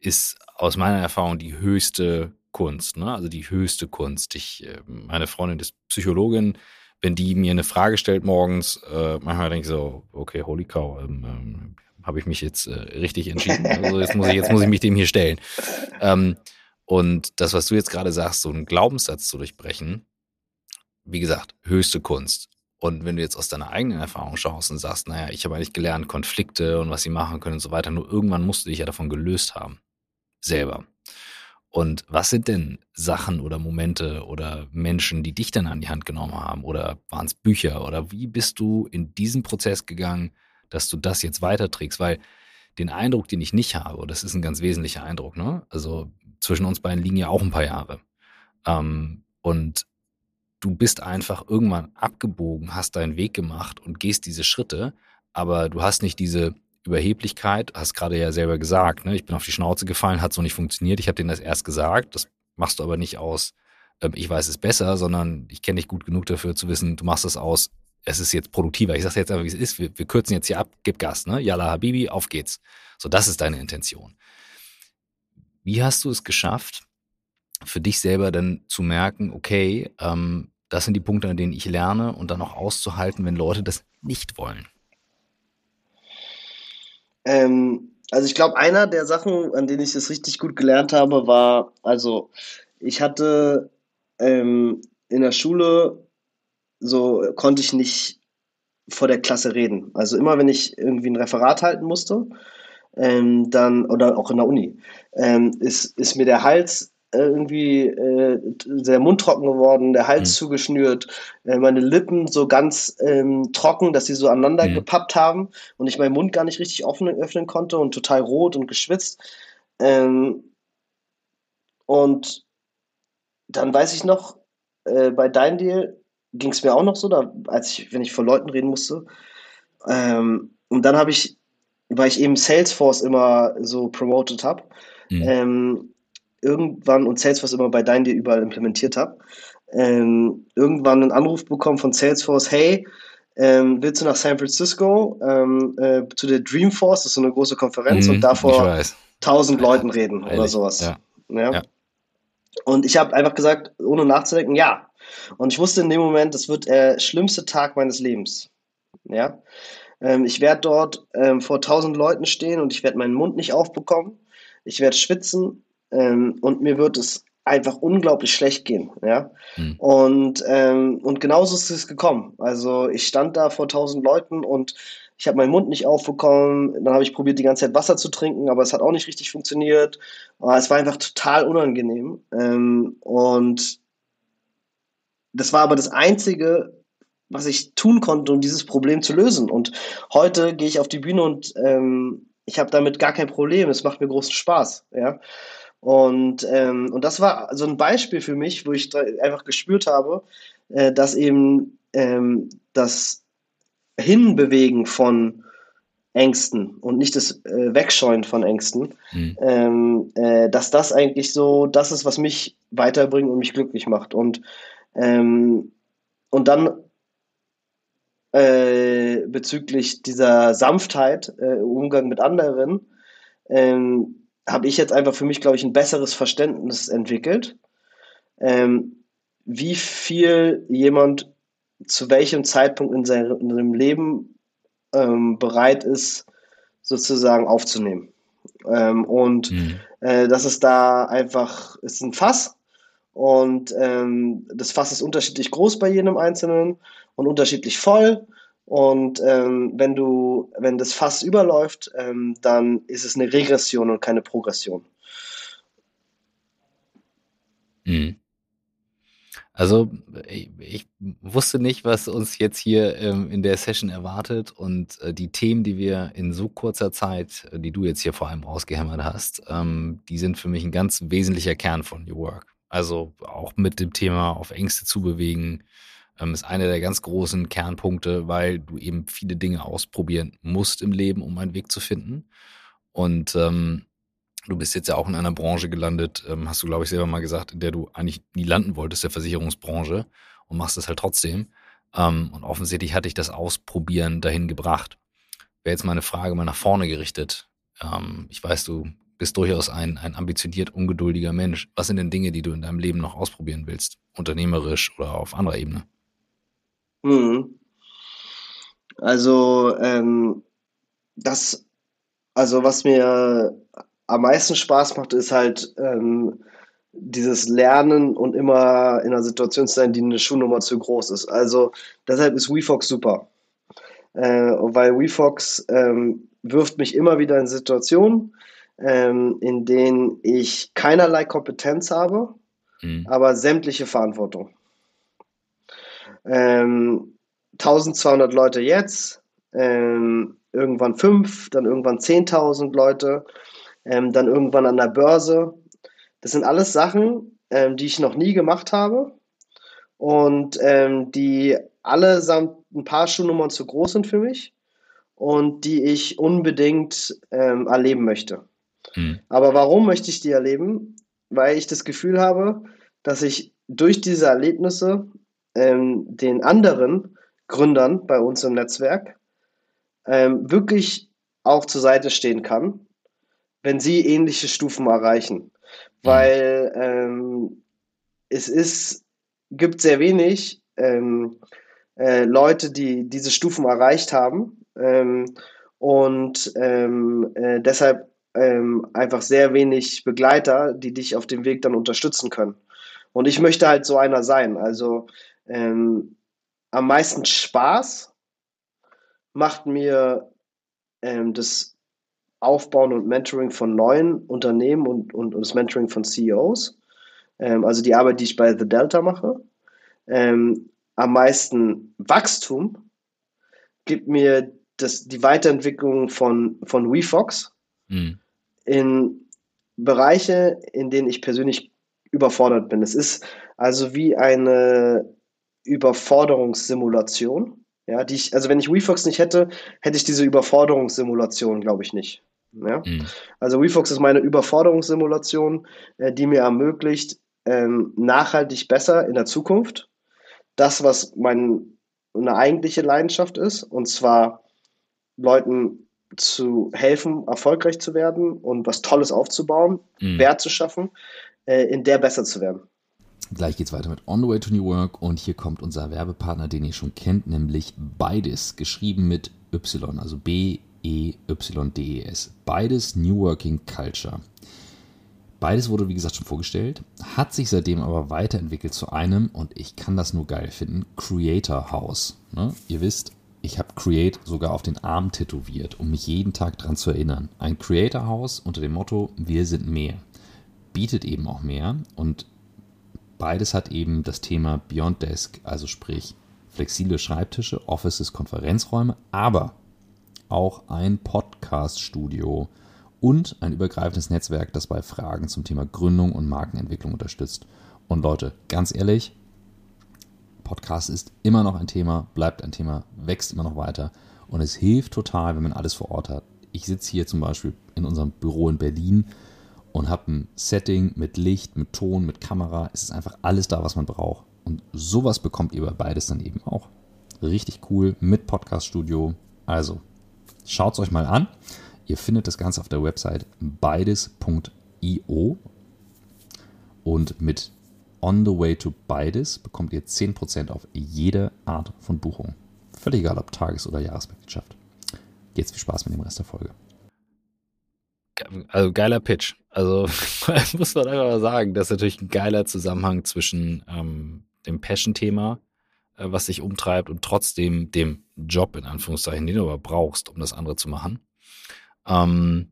Speaker 1: ist aus meiner Erfahrung die höchste Kunst. Ne? Also die höchste Kunst. Ich, äh, meine Freundin ist Psychologin, wenn die mir eine Frage stellt morgens, äh, manchmal denke ich so, okay, holy cow, ähm, ähm, habe ich mich jetzt äh, richtig entschieden. Also jetzt muss ich, jetzt muss ich mich dem hier stellen. Ähm, und das, was du jetzt gerade sagst, so einen Glaubenssatz zu durchbrechen, wie gesagt, höchste Kunst. Und wenn du jetzt aus deiner eigenen Erfahrung schaust und sagst, naja, ich habe eigentlich gelernt, Konflikte und was sie machen können und so weiter, nur irgendwann musst du dich ja davon gelöst haben. Selber. Und was sind denn Sachen oder Momente oder Menschen, die dich dann an die Hand genommen haben? Oder waren es Bücher? Oder wie bist du in diesen Prozess gegangen, dass du das jetzt weiterträgst? Weil den Eindruck, den ich nicht habe, das ist ein ganz wesentlicher Eindruck, ne? Also zwischen uns beiden liegen ja auch ein paar Jahre. Ähm, und du bist einfach irgendwann abgebogen, hast deinen Weg gemacht und gehst diese Schritte, aber du hast nicht diese Überheblichkeit, hast gerade ja selber gesagt, ne? ich bin auf die Schnauze gefallen, hat so nicht funktioniert. Ich habe denen das erst gesagt. Das machst du aber nicht aus ähm, ich weiß es besser, sondern ich kenne dich gut genug dafür zu wissen, du machst es aus, es ist jetzt produktiver. Ich sage jetzt einfach, wie es ist. Wir, wir kürzen jetzt hier ab, gib Gas, ne? Yalla Habibi, auf geht's. So, das ist deine Intention. Wie hast du es geschafft, für dich selber dann zu merken, okay, ähm, das sind die Punkte, an denen ich lerne und dann auch auszuhalten, wenn Leute das nicht wollen?
Speaker 2: Ähm, also ich glaube, einer der Sachen, an denen ich das richtig gut gelernt habe, war, also ich hatte ähm, in der Schule so konnte ich nicht vor der Klasse reden. Also immer wenn ich irgendwie ein Referat halten musste, ähm, dann, oder auch in der Uni, ähm, ist, ist mir der Hals irgendwie äh, sehr mundtrocken geworden, der Hals mhm. zugeschnürt, äh, meine Lippen so ganz ähm, trocken, dass sie so aneinander mhm. gepappt haben und ich meinen Mund gar nicht richtig offen, öffnen konnte und total rot und geschwitzt. Ähm, und dann weiß ich noch, äh, bei Dein Deal ging es mir auch noch so, da, als ich, wenn ich vor Leuten reden musste. Ähm, und dann habe ich, weil ich eben Salesforce immer so promoted habe, mhm. ähm, irgendwann und Salesforce immer bei Dein Deal überall implementiert habe, ähm, irgendwann einen Anruf bekommen von Salesforce, hey, ähm, willst du nach San Francisco ähm, äh, zu der Dreamforce, das ist so eine große Konferenz, mm, und da vor tausend Leuten reden Ehrlich? oder sowas. Ja. ja. ja. Und ich habe einfach gesagt, ohne nachzudenken, ja. Und ich wusste in dem Moment, das wird der schlimmste Tag meines Lebens. Ja. Ähm, ich werde dort ähm, vor tausend Leuten stehen und ich werde meinen Mund nicht aufbekommen. Ich werde schwitzen ähm, und mir wird es einfach unglaublich schlecht gehen. Ja? Mhm. Und, ähm, und genauso ist es gekommen. Also ich stand da vor tausend Leuten und ich habe meinen Mund nicht aufbekommen. Dann habe ich probiert, die ganze Zeit Wasser zu trinken, aber es hat auch nicht richtig funktioniert. Es war einfach total unangenehm. Ähm, und das war aber das Einzige, was ich tun konnte, um dieses Problem zu lösen. Und heute gehe ich auf die Bühne und ähm, ich habe damit gar kein Problem. Es macht mir großen Spaß. Ja. Und, ähm, und das war so ein Beispiel für mich, wo ich einfach gespürt habe, äh, dass eben ähm, das Hinbewegen von Ängsten und nicht das äh, Wegscheuen von Ängsten, mhm. ähm, äh, dass das eigentlich so das ist, was mich weiterbringt und mich glücklich macht. Und, ähm, und dann äh, bezüglich dieser Sanftheit äh, im Umgang mit anderen, ähm, habe ich jetzt einfach für mich, glaube ich, ein besseres Verständnis entwickelt, ähm, wie viel jemand zu welchem Zeitpunkt in seinem, in seinem Leben ähm, bereit ist, sozusagen aufzunehmen. Ähm, und mhm. äh, das ist da einfach, ist ein Fass und ähm, das Fass ist unterschiedlich groß bei jedem Einzelnen und unterschiedlich voll. Und ähm, wenn du, wenn das Fass überläuft, ähm, dann ist es eine Regression und keine Progression.
Speaker 1: Mhm. Also ich, ich, wusste nicht, was uns jetzt hier ähm, in der Session erwartet und äh, die Themen, die wir in so kurzer Zeit, äh, die du jetzt hier vor allem rausgehämmert hast, ähm, die sind für mich ein ganz wesentlicher Kern von New Work. Also auch mit dem Thema auf Ängste zu bewegen, ähm, ist einer der ganz großen Kernpunkte, weil du eben viele Dinge ausprobieren musst im Leben, um einen Weg zu finden. Und ähm, du bist jetzt ja auch in einer Branche gelandet, ähm, hast du, glaube ich, selber mal gesagt, in der du eigentlich nie landen wolltest, der Versicherungsbranche, und machst es halt trotzdem. Ähm, und offensichtlich hat dich das Ausprobieren dahin gebracht. Wäre jetzt meine Frage mal nach vorne gerichtet. Ähm, ich weiß, du bist durchaus ein, ein ambitioniert, ungeduldiger Mensch. Was sind denn Dinge, die du in deinem Leben noch ausprobieren willst? Unternehmerisch oder auf anderer Ebene?
Speaker 2: Mhm. Also, ähm, das, also was mir am meisten Spaß macht, ist halt ähm, dieses Lernen und immer in einer Situation zu sein, die eine Schuhnummer zu groß ist. Also deshalb ist WeFox super. Äh, weil WeFox ähm, wirft mich immer wieder in Situationen, ähm, in denen ich keinerlei Kompetenz habe, mhm. aber sämtliche Verantwortung ähm, 1200 Leute jetzt, ähm, irgendwann 5, dann irgendwann 10.000 Leute, ähm, dann irgendwann an der Börse. Das sind alles Sachen, ähm, die ich noch nie gemacht habe und ähm, die allesamt ein paar Schuhnummern zu groß sind für mich und die ich unbedingt ähm, erleben möchte. Mhm. Aber warum möchte ich die erleben? Weil ich das Gefühl habe, dass ich durch diese Erlebnisse ähm, den anderen Gründern bei uns im Netzwerk ähm, wirklich auch zur Seite stehen kann, wenn sie ähnliche Stufen erreichen. Weil ähm, es ist, gibt sehr wenig ähm, äh, Leute, die diese Stufen erreicht haben ähm, und ähm, äh, deshalb ähm, einfach sehr wenig Begleiter, die dich auf dem Weg dann unterstützen können. Und ich möchte halt so einer sein. Also ähm, am meisten Spaß macht mir ähm, das Aufbauen und Mentoring von neuen Unternehmen und, und, und das Mentoring von CEOs. Ähm, also die Arbeit, die ich bei The Delta mache. Ähm, am meisten Wachstum gibt mir das, die Weiterentwicklung von, von WeFox mhm. In Bereiche, in denen ich persönlich überfordert bin. Es ist also wie eine Überforderungssimulation. Ja, die ich, also wenn ich WeFox nicht hätte, hätte ich diese Überforderungssimulation, glaube ich, nicht. Ja? Mhm. Also WeFox ist meine Überforderungssimulation, äh, die mir ermöglicht, ähm, nachhaltig besser in der Zukunft das, was meine eigentliche Leidenschaft ist, und zwar Leuten zu helfen, erfolgreich zu werden und was Tolles aufzubauen, mhm. Wert zu schaffen, äh, in der besser zu werden.
Speaker 1: Gleich geht's weiter mit On the Way to New Work und hier kommt unser Werbepartner, den ihr schon kennt, nämlich Beides, geschrieben mit Y, also B-E-Y-D-E-S. Beides New Working Culture. Beides wurde, wie gesagt, schon vorgestellt, hat sich seitdem aber weiterentwickelt zu einem, und ich kann das nur geil finden, Creator House. Ne? Ihr wisst, ich habe Create sogar auf den Arm tätowiert, um mich jeden Tag daran zu erinnern. Ein Creator House unter dem Motto, wir sind mehr. Bietet eben auch mehr und beides hat eben das Thema Beyond Desk, also sprich flexible Schreibtische, Offices, Konferenzräume, aber auch ein Podcast-Studio, und ein übergreifendes Netzwerk, das bei Fragen zum Thema Gründung und Markenentwicklung unterstützt. Und Leute, ganz ehrlich, Podcast ist immer noch ein Thema, bleibt ein Thema, wächst immer noch weiter und es hilft total, wenn man alles vor Ort hat. Ich sitze hier zum Beispiel in unserem Büro in Berlin und habe ein Setting mit Licht, mit Ton, mit Kamera. Es ist einfach alles da, was man braucht. Und sowas bekommt ihr bei beides dann eben auch. Richtig cool mit Podcast-Studio. Also, schaut es euch mal an. Ihr findet das Ganze auf der Website beides.io und mit On the Way to Beides bekommt ihr 10% auf jede Art von Buchung. Völlig egal, ob Tages- oder Jahresmitgliedschaft. Jetzt viel Spaß mit dem Rest der Folge. Also geiler Pitch. Also (laughs) muss man einfach mal sagen, das ist natürlich ein geiler Zusammenhang zwischen ähm, dem Passion-Thema, äh, was dich umtreibt, und trotzdem dem Job in Anführungszeichen, den du aber brauchst, um das andere zu machen. Ähm,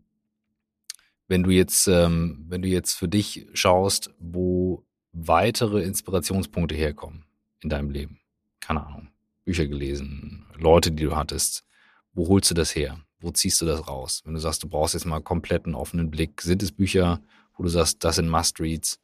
Speaker 1: wenn du jetzt, ähm, wenn du jetzt für dich schaust, wo weitere Inspirationspunkte herkommen in deinem Leben, keine Ahnung, Bücher gelesen, Leute, die du hattest, wo holst du das her? Wo ziehst du das raus? Wenn du sagst, du brauchst jetzt mal komplett einen offenen Blick, sind es Bücher, wo du sagst, das sind Must-Reads?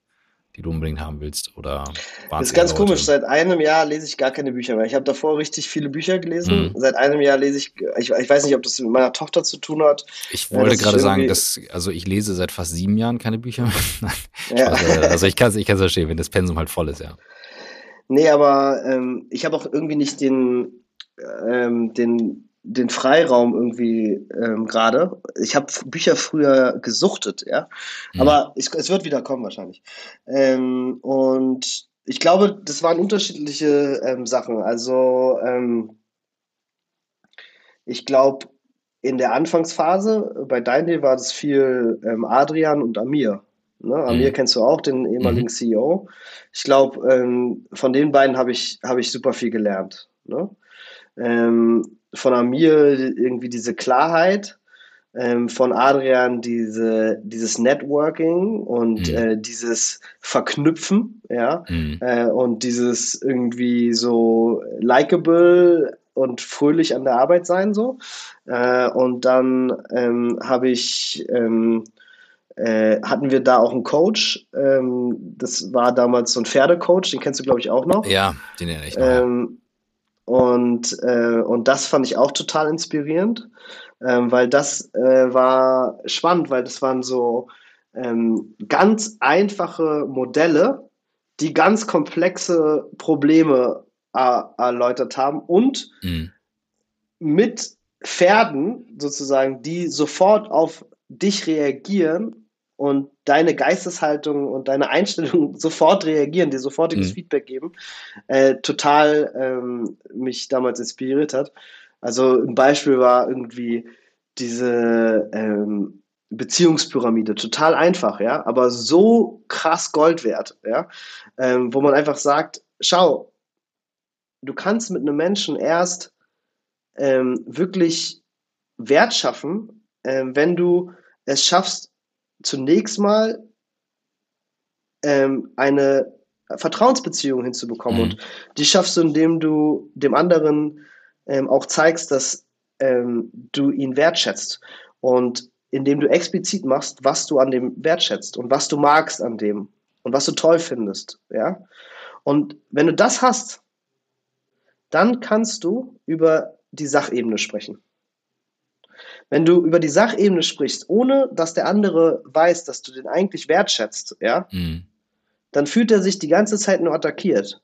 Speaker 1: Die du unbedingt haben willst? Oder
Speaker 2: das ist ganz komisch. Seit einem Jahr lese ich gar keine Bücher mehr. Ich habe davor richtig viele Bücher gelesen. Mhm. Seit einem Jahr lese ich, ich, ich, weiß nicht, ob das mit meiner Tochter zu tun hat.
Speaker 1: Ich wollte gerade sagen, dass, also ich lese seit fast sieben Jahren keine Bücher mehr. (laughs) ja. Also ich kann es ich verstehen, wenn das Pensum halt voll ist, ja.
Speaker 2: Nee, aber ähm, ich habe auch irgendwie nicht den, ähm, den den Freiraum irgendwie ähm, gerade. Ich habe Bücher früher gesuchtet, ja. Mhm. Aber ich, es wird wieder kommen wahrscheinlich. Ähm, und ich glaube, das waren unterschiedliche ähm, Sachen. Also ähm, ich glaube, in der Anfangsphase bei Dein war das viel ähm, Adrian und Amir. Ne? Amir mhm. kennst du auch, den ehemaligen mhm. CEO. Ich glaube, ähm, von den beiden habe ich, hab ich super viel gelernt. Ne? Ähm, von Amir irgendwie diese Klarheit, ähm, von Adrian diese, dieses Networking und mhm. äh, dieses Verknüpfen, ja, mhm. äh, und dieses irgendwie so likable und fröhlich an der Arbeit sein, so. Äh, und dann ähm, habe ich, ähm, äh, hatten wir da auch einen Coach, ähm, das war damals so ein Pferdecoach, den kennst du, glaube ich, auch noch.
Speaker 1: Ja, den erinnere ich noch. Ähm,
Speaker 2: und, äh, und das fand ich auch total inspirierend, ähm, weil das äh, war spannend, weil das waren so ähm, ganz einfache Modelle, die ganz komplexe Probleme erläutert haben und mhm. mit Pferden sozusagen, die sofort auf dich reagieren und deine Geisteshaltung und deine Einstellung (laughs) sofort reagieren, dir sofortiges mhm. Feedback geben, äh, total ähm, mich damals inspiriert hat. Also ein Beispiel war irgendwie diese ähm, Beziehungspyramide, total einfach, ja, aber so krass Gold wert, ja, ähm, wo man einfach sagt, schau, du kannst mit einem Menschen erst ähm, wirklich Wert schaffen, ähm, wenn du es schaffst, zunächst mal ähm, eine Vertrauensbeziehung hinzubekommen. Mhm. Und die schaffst du, indem du dem anderen ähm, auch zeigst, dass ähm, du ihn wertschätzt. Und indem du explizit machst, was du an dem wertschätzt und was du magst an dem und was du toll findest. Ja? Und wenn du das hast, dann kannst du über die Sachebene sprechen. Wenn du über die Sachebene sprichst, ohne dass der andere weiß, dass du den eigentlich wertschätzt, ja, mhm. dann fühlt er sich die ganze Zeit nur attackiert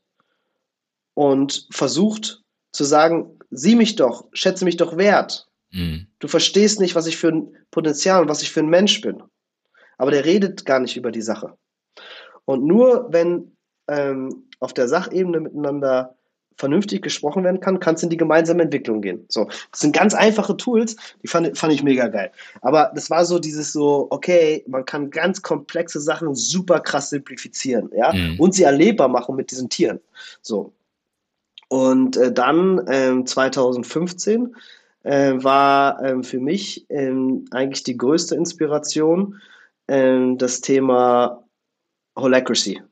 Speaker 2: und versucht zu sagen, sieh mich doch, schätze mich doch wert. Mhm. Du verstehst nicht, was ich für ein Potenzial und was ich für ein Mensch bin. Aber der redet gar nicht über die Sache. Und nur wenn ähm, auf der Sachebene miteinander vernünftig gesprochen werden kann, kann es in die gemeinsame Entwicklung gehen. So, das sind ganz einfache Tools, die fand, fand ich mega geil. Aber das war so dieses so, okay, man kann ganz komplexe Sachen super krass simplifizieren, ja, mhm. und sie erlebbar machen mit diesen Tieren. So. Und äh, dann ähm, 2015 äh, war ähm, für mich ähm, eigentlich die größte Inspiration ähm, das Thema Holacracy.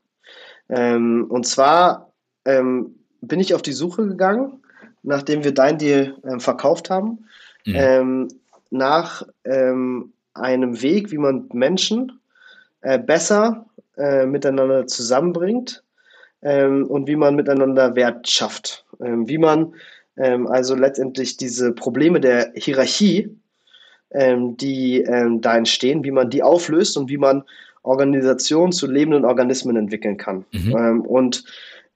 Speaker 2: Ähm, und zwar ähm, bin ich auf die Suche gegangen, nachdem wir Dein Deal ähm, verkauft haben, mhm. ähm, nach ähm, einem Weg, wie man Menschen äh, besser äh, miteinander zusammenbringt ähm, und wie man miteinander Wert schafft. Ähm, wie man also letztendlich diese Probleme der Hierarchie, die da entstehen, wie man die auflöst und wie man Organisationen zu lebenden Organismen entwickeln kann. Mhm. und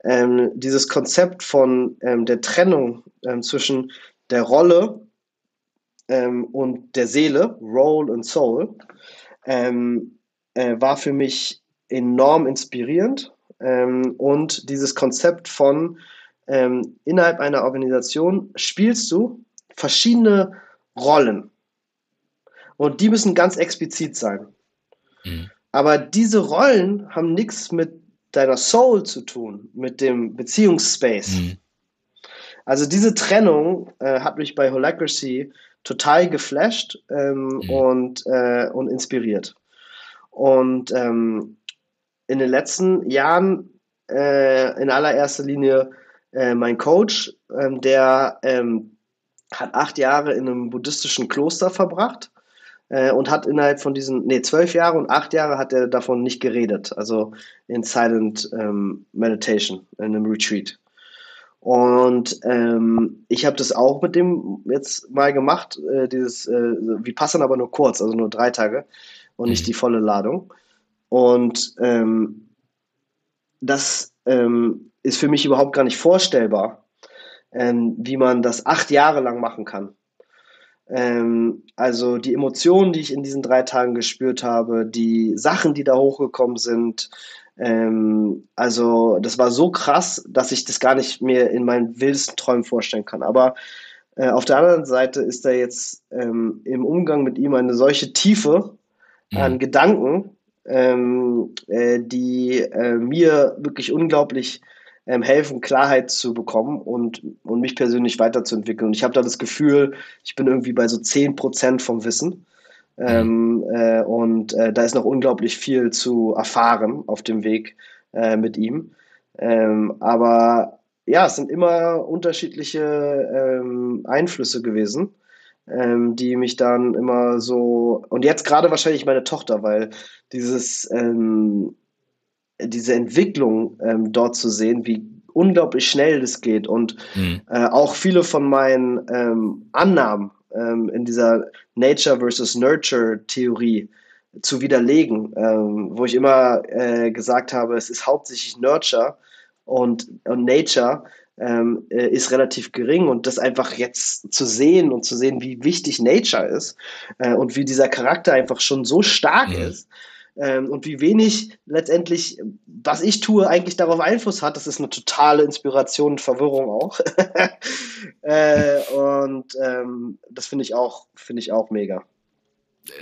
Speaker 2: ähm, dieses Konzept von ähm, der Trennung ähm, zwischen der Rolle ähm, und der Seele, Role und Soul, ähm, äh, war für mich enorm inspirierend. Ähm, und dieses Konzept von innerhalb einer Organisation spielst du verschiedene Rollen. Und die müssen ganz explizit sein. Mhm. Aber diese Rollen haben nichts mit deiner Soul zu tun, mit dem Beziehungsspace. Mhm. Also diese Trennung äh, hat mich bei Holacracy total geflasht ähm, mhm. und, äh, und inspiriert. Und ähm, in den letzten Jahren äh, in allererster Linie äh, mein Coach, ähm, der ähm, hat acht Jahre in einem buddhistischen Kloster verbracht äh, und hat innerhalb von diesen, nee, zwölf Jahre und acht Jahre hat er davon nicht geredet, also in Silent ähm, Meditation, in einem Retreat. Und ähm, ich habe das auch mit dem jetzt mal gemacht, äh, dieses, äh, wir passen aber nur kurz, also nur drei Tage und nicht mhm. die volle Ladung. Und ähm, das ähm, ist für mich überhaupt gar nicht vorstellbar, ähm, wie man das acht Jahre lang machen kann. Ähm, also die Emotionen, die ich in diesen drei Tagen gespürt habe, die Sachen, die da hochgekommen sind, ähm, also das war so krass, dass ich das gar nicht mehr in meinen wildesten Träumen vorstellen kann. Aber äh, auf der anderen Seite ist da jetzt ähm, im Umgang mit ihm eine solche Tiefe an mhm. Gedanken, ähm, äh, die äh, mir wirklich unglaublich ähm, helfen, Klarheit zu bekommen und, und mich persönlich weiterzuentwickeln. Und ich habe da das Gefühl, ich bin irgendwie bei so 10% vom Wissen. Ähm, äh, und äh, da ist noch unglaublich viel zu erfahren auf dem Weg äh, mit ihm. Ähm, aber ja, es sind immer unterschiedliche ähm, Einflüsse gewesen, ähm, die mich dann immer so. Und jetzt gerade wahrscheinlich meine Tochter, weil dieses ähm, diese Entwicklung ähm, dort zu sehen, wie unglaublich schnell das geht und mhm. äh, auch viele von meinen ähm, Annahmen ähm, in dieser Nature versus Nurture Theorie zu widerlegen, ähm, wo ich immer äh, gesagt habe, es ist hauptsächlich Nurture und, und Nature ähm, äh, ist relativ gering und das einfach jetzt zu sehen und zu sehen, wie wichtig Nature ist äh, und wie dieser Charakter einfach schon so stark mhm. ist ähm, und wie wenig letztendlich, was ich tue, eigentlich darauf Einfluss hat, das ist eine totale Inspiration und Verwirrung auch. (laughs) äh, und ähm, das finde ich auch, finde ich auch mega.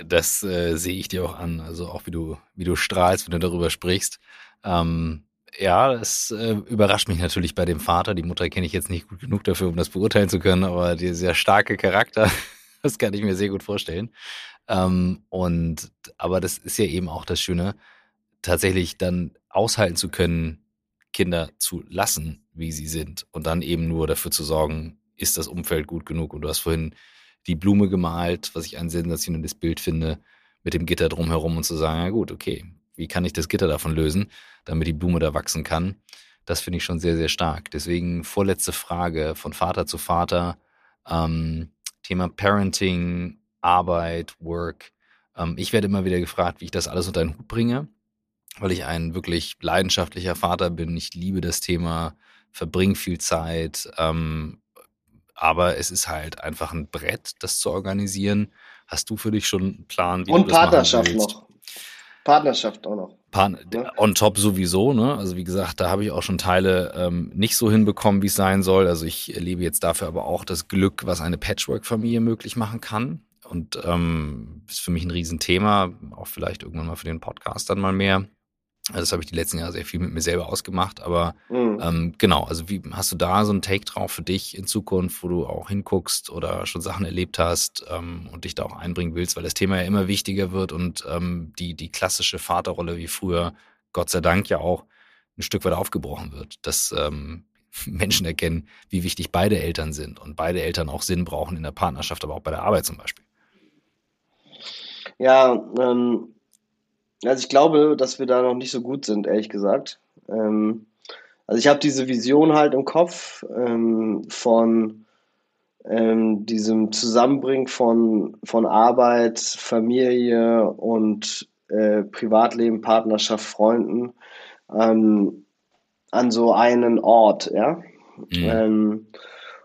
Speaker 1: Das äh, sehe ich dir auch an, also auch wie du, wie du strahlst, wenn du darüber sprichst. Ähm, ja, es äh, überrascht mich natürlich bei dem Vater. Die Mutter kenne ich jetzt nicht gut genug dafür, um das beurteilen zu können, aber dieser starke Charakter, (laughs) das kann ich mir sehr gut vorstellen. Ähm, und aber das ist ja eben auch das Schöne, tatsächlich dann aushalten zu können, Kinder zu lassen, wie sie sind, und dann eben nur dafür zu sorgen, ist das Umfeld gut genug. Und du hast vorhin die Blume gemalt, was ich ein sensationelles Bild finde, mit dem Gitter drumherum und zu sagen, ja gut, okay, wie kann ich das Gitter davon lösen, damit die Blume da wachsen kann? Das finde ich schon sehr, sehr stark. Deswegen vorletzte Frage von Vater zu Vater. Ähm, Thema Parenting, Arbeit, Work. Ähm, ich werde immer wieder gefragt, wie ich das alles unter den Hut bringe, weil ich ein wirklich leidenschaftlicher Vater bin. Ich liebe das Thema, verbringe viel Zeit. Ähm, aber es ist halt einfach ein Brett, das zu organisieren. Hast du für dich schon einen Plan,
Speaker 2: wie Und du das Partnerschaft noch. Partnerschaft auch noch.
Speaker 1: Partner, ja. On top sowieso, ne? Also wie gesagt, da habe ich auch schon Teile ähm, nicht so hinbekommen, wie es sein soll. Also ich erlebe jetzt dafür aber auch das Glück, was eine Patchwork-Familie möglich machen kann. Und ähm, ist für mich ein Riesenthema, auch vielleicht irgendwann mal für den Podcast dann mal mehr. Also das habe ich die letzten Jahre sehr viel mit mir selber ausgemacht. Aber mhm. ähm, genau, also wie hast du da so einen Take drauf für dich in Zukunft, wo du auch hinguckst oder schon Sachen erlebt hast ähm, und dich da auch einbringen willst, weil das Thema ja immer wichtiger wird und ähm, die, die klassische Vaterrolle wie früher, Gott sei Dank ja auch ein Stück weit aufgebrochen wird. Dass ähm, (laughs) Menschen erkennen, wie wichtig beide Eltern sind und beide Eltern auch Sinn brauchen in der Partnerschaft, aber auch bei der Arbeit zum Beispiel.
Speaker 2: Ja, ähm, also ich glaube, dass wir da noch nicht so gut sind, ehrlich gesagt. Ähm, also ich habe diese Vision halt im Kopf ähm, von ähm, diesem Zusammenbringen von, von Arbeit, Familie und äh, Privatleben, Partnerschaft, Freunden ähm, an so einen Ort, ja. Mhm. Ähm,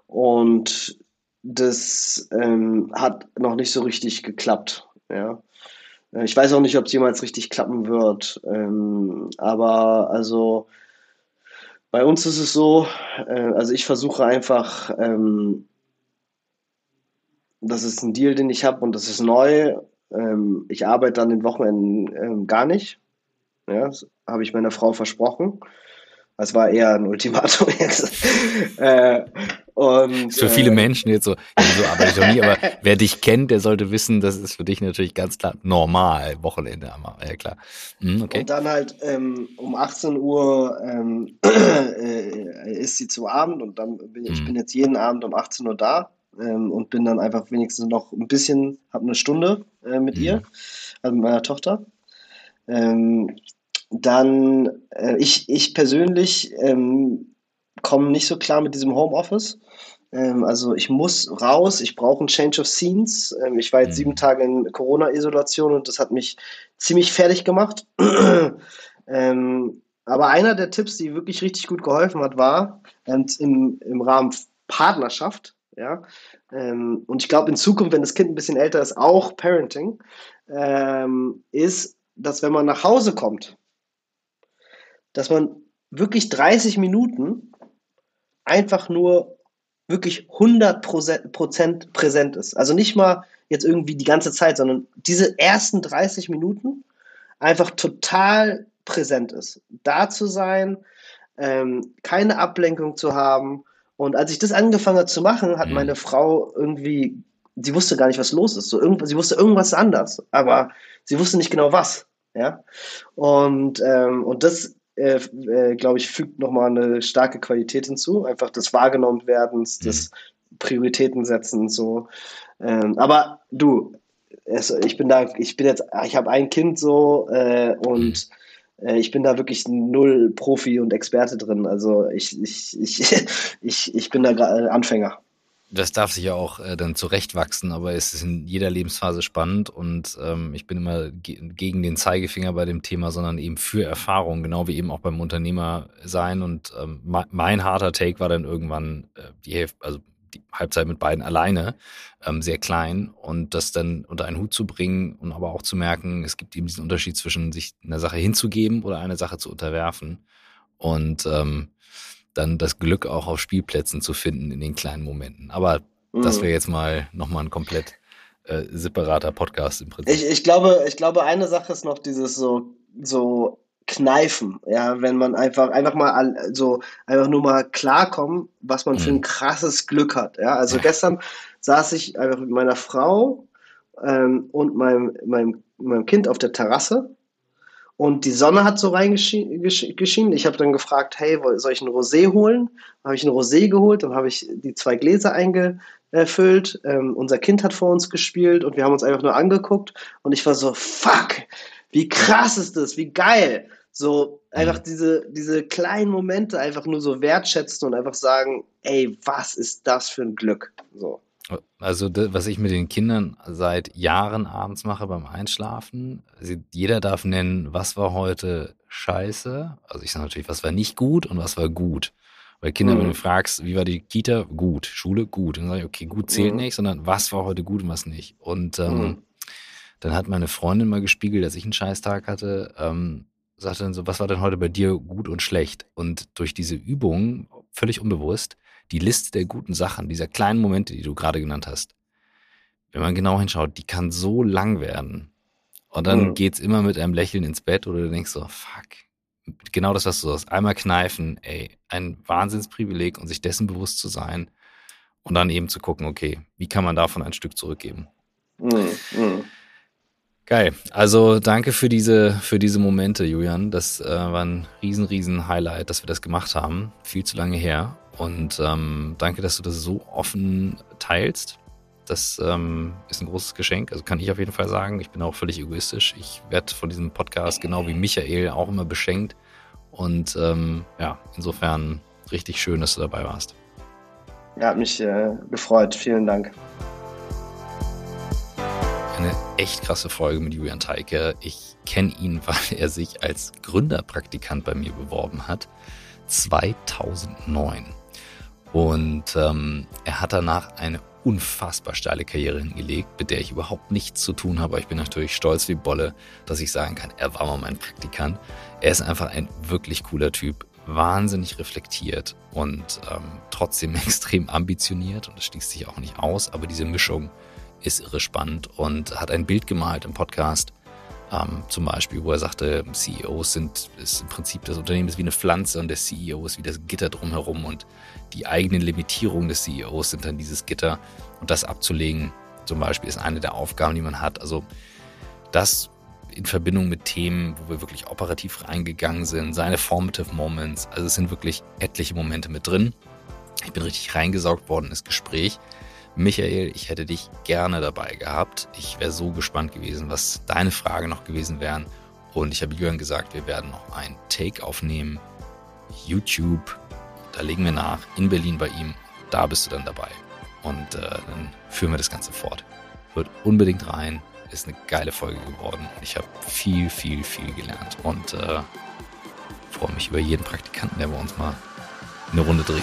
Speaker 2: und das ähm, hat noch nicht so richtig geklappt, ja. Äh, ich weiß auch nicht, ob es jemals richtig klappen wird. Ähm, aber also bei uns ist es so, äh, also ich versuche einfach, ähm, das ist ein Deal, den ich habe und das ist neu. Ähm, ich arbeite an den Wochenenden ähm, gar nicht. Ja, habe ich meiner Frau versprochen. Das war eher ein Ultimatum jetzt. (laughs) äh, und,
Speaker 1: für viele äh, Menschen jetzt so, so arbeite ich nie, aber (laughs) wer dich kennt, der sollte wissen, das ist für dich natürlich ganz klar normal, Wochenende, ja klar.
Speaker 2: Mhm, okay. Und dann halt ähm, um 18 Uhr ähm, äh, ist sie zu Abend und dann bin ich, mhm. ich bin jetzt jeden Abend um 18 Uhr da ähm, und bin dann einfach wenigstens noch ein bisschen, habe eine Stunde äh, mit mhm. ihr, also mit meiner Tochter. Ähm, dann, äh, ich, ich persönlich ähm, komme nicht so klar mit diesem Homeoffice. Ähm, also ich muss raus, ich brauche einen Change of Scenes. Ähm, ich war jetzt sieben mhm. Tage in Corona-Isolation und das hat mich ziemlich fertig gemacht. (clears throat) ähm, aber einer der Tipps, die wirklich richtig gut geholfen hat, war ähm, im, im Rahmen Partnerschaft. Ja? Ähm, und ich glaube, in Zukunft, wenn das Kind ein bisschen älter ist, auch Parenting, ähm, ist, dass wenn man nach Hause kommt, dass man wirklich 30 Minuten einfach nur wirklich 100% präsent ist. Also nicht mal jetzt irgendwie die ganze Zeit, sondern diese ersten 30 Minuten einfach total präsent ist. Da zu sein, ähm, keine Ablenkung zu haben. Und als ich das angefangen habe zu machen, hat mhm. meine Frau irgendwie, sie wusste gar nicht, was los ist. So irgendwas, sie wusste irgendwas anders, aber sie wusste nicht genau was. Ja. Und, ähm, und das äh, äh, glaube ich, fügt nochmal eine starke Qualität hinzu. Einfach des wahrgenommen werdens, mhm. des Prioritäten setzen so. Ähm, aber du, es, ich bin da, ich bin jetzt, ich habe ein Kind so äh, und äh, ich bin da wirklich null Profi und Experte drin. Also ich, ich, ich, (laughs) ich, ich bin da Anfänger.
Speaker 1: Das darf sich ja auch äh, dann zurechtwachsen, aber es ist in jeder Lebensphase spannend und ähm, ich bin immer ge gegen den Zeigefinger bei dem Thema, sondern eben für Erfahrung, genau wie eben auch beim Unternehmer sein. Und ähm, mein harter Take war dann irgendwann äh, die Hälfte, also die Halbzeit mit beiden alleine, ähm, sehr klein und das dann unter einen Hut zu bringen und aber auch zu merken, es gibt eben diesen Unterschied zwischen sich einer Sache hinzugeben oder eine Sache zu unterwerfen. Und ähm, dann das Glück auch auf Spielplätzen zu finden in den kleinen Momenten. Aber mhm. das wäre jetzt mal nochmal ein komplett äh, separater Podcast im Prinzip.
Speaker 2: Ich, ich, glaube, ich glaube, eine Sache ist noch dieses so, so Kneifen, ja, wenn man einfach, einfach mal so, einfach nur mal klarkommen, was man mhm. für ein mhm. krasses Glück hat, ja. Also gestern saß ich einfach mit meiner Frau ähm, und meinem, meinem, meinem Kind auf der Terrasse und die Sonne hat so reingeschienen. Ich habe dann gefragt, hey, soll ich ein Rosé holen? Dann habe ich ein Rosé geholt, dann habe ich die zwei Gläser eingefüllt. Ähm, unser Kind hat vor uns gespielt und wir haben uns einfach nur angeguckt. Und ich war so, fuck, wie krass ist das, wie geil. So einfach mhm. diese, diese kleinen Momente einfach nur so wertschätzen und einfach sagen, ey, was ist das für ein Glück? So.
Speaker 1: Also, was ich mit den Kindern seit Jahren abends mache beim Einschlafen, jeder darf nennen, was war heute scheiße. Also, ich sage natürlich, was war nicht gut und was war gut. Weil Kinder, mhm. wenn du fragst, wie war die Kita? Gut. Schule? Gut. dann sage ich, okay, gut zählt mhm. nicht, sondern was war heute gut und was nicht. Und ähm, mhm. dann hat meine Freundin mal gespiegelt, dass ich einen Scheißtag hatte, ähm, sagte dann so, was war denn heute bei dir gut und schlecht? Und durch diese Übung, völlig unbewusst, die Liste der guten Sachen, dieser kleinen Momente, die du gerade genannt hast, wenn man genau hinschaut, die kann so lang werden. Und dann mhm. geht's immer mit einem Lächeln ins Bett oder du denkst so, fuck. Genau das, was du sagst. Einmal kneifen, ey, ein Wahnsinnsprivileg und sich dessen bewusst zu sein und dann eben zu gucken, okay, wie kann man davon ein Stück zurückgeben? Mhm. Mhm. Geil. Also danke für diese, für diese Momente, Julian. Das äh, war ein riesen, riesen Highlight, dass wir das gemacht haben. Viel zu lange her. Und ähm, danke, dass du das so offen teilst. Das ähm, ist ein großes Geschenk. Also kann ich auf jeden Fall sagen. Ich bin auch völlig egoistisch. Ich werde von diesem Podcast genau wie Michael auch immer beschenkt. Und ähm, ja, insofern richtig schön, dass du dabei warst.
Speaker 2: Ja, hat mich äh, gefreut. Vielen Dank.
Speaker 1: Eine echt krasse Folge mit Julian Teike. Ich kenne ihn, (laughs) weil er sich als Gründerpraktikant bei mir beworben hat. 2009. Und ähm, er hat danach eine unfassbar steile Karriere hingelegt, mit der ich überhaupt nichts zu tun habe. Ich bin natürlich stolz wie Bolle, dass ich sagen kann, er war mal mein Praktikant. Er ist einfach ein wirklich cooler Typ, wahnsinnig reflektiert und ähm, trotzdem (laughs) extrem ambitioniert und das schließt sich auch nicht aus, aber diese Mischung ist irre spannend und hat ein Bild gemalt im Podcast, ähm, zum Beispiel, wo er sagte, CEOs sind, ist im Prinzip das Unternehmen ist wie eine Pflanze und der CEO ist wie das Gitter drumherum und die eigenen Limitierungen des CEOs sind dann dieses Gitter und das abzulegen, zum Beispiel, ist eine der Aufgaben, die man hat. Also das in Verbindung mit Themen, wo wir wirklich operativ reingegangen sind, seine Formative Moments, also es sind wirklich etliche Momente mit drin. Ich bin richtig reingesaugt worden ins Gespräch. Michael, ich hätte dich gerne dabei gehabt. Ich wäre so gespannt gewesen, was deine Fragen noch gewesen wären. Und ich habe Jürgen gesagt, wir werden noch ein Take aufnehmen. YouTube, da legen wir nach, in Berlin bei ihm. Da bist du dann dabei. Und äh, dann führen wir das Ganze fort. Hört unbedingt rein. Ist eine geile Folge geworden. Ich habe viel, viel, viel gelernt. Und äh, freue mich über jeden Praktikanten, der bei uns mal eine Runde dreht.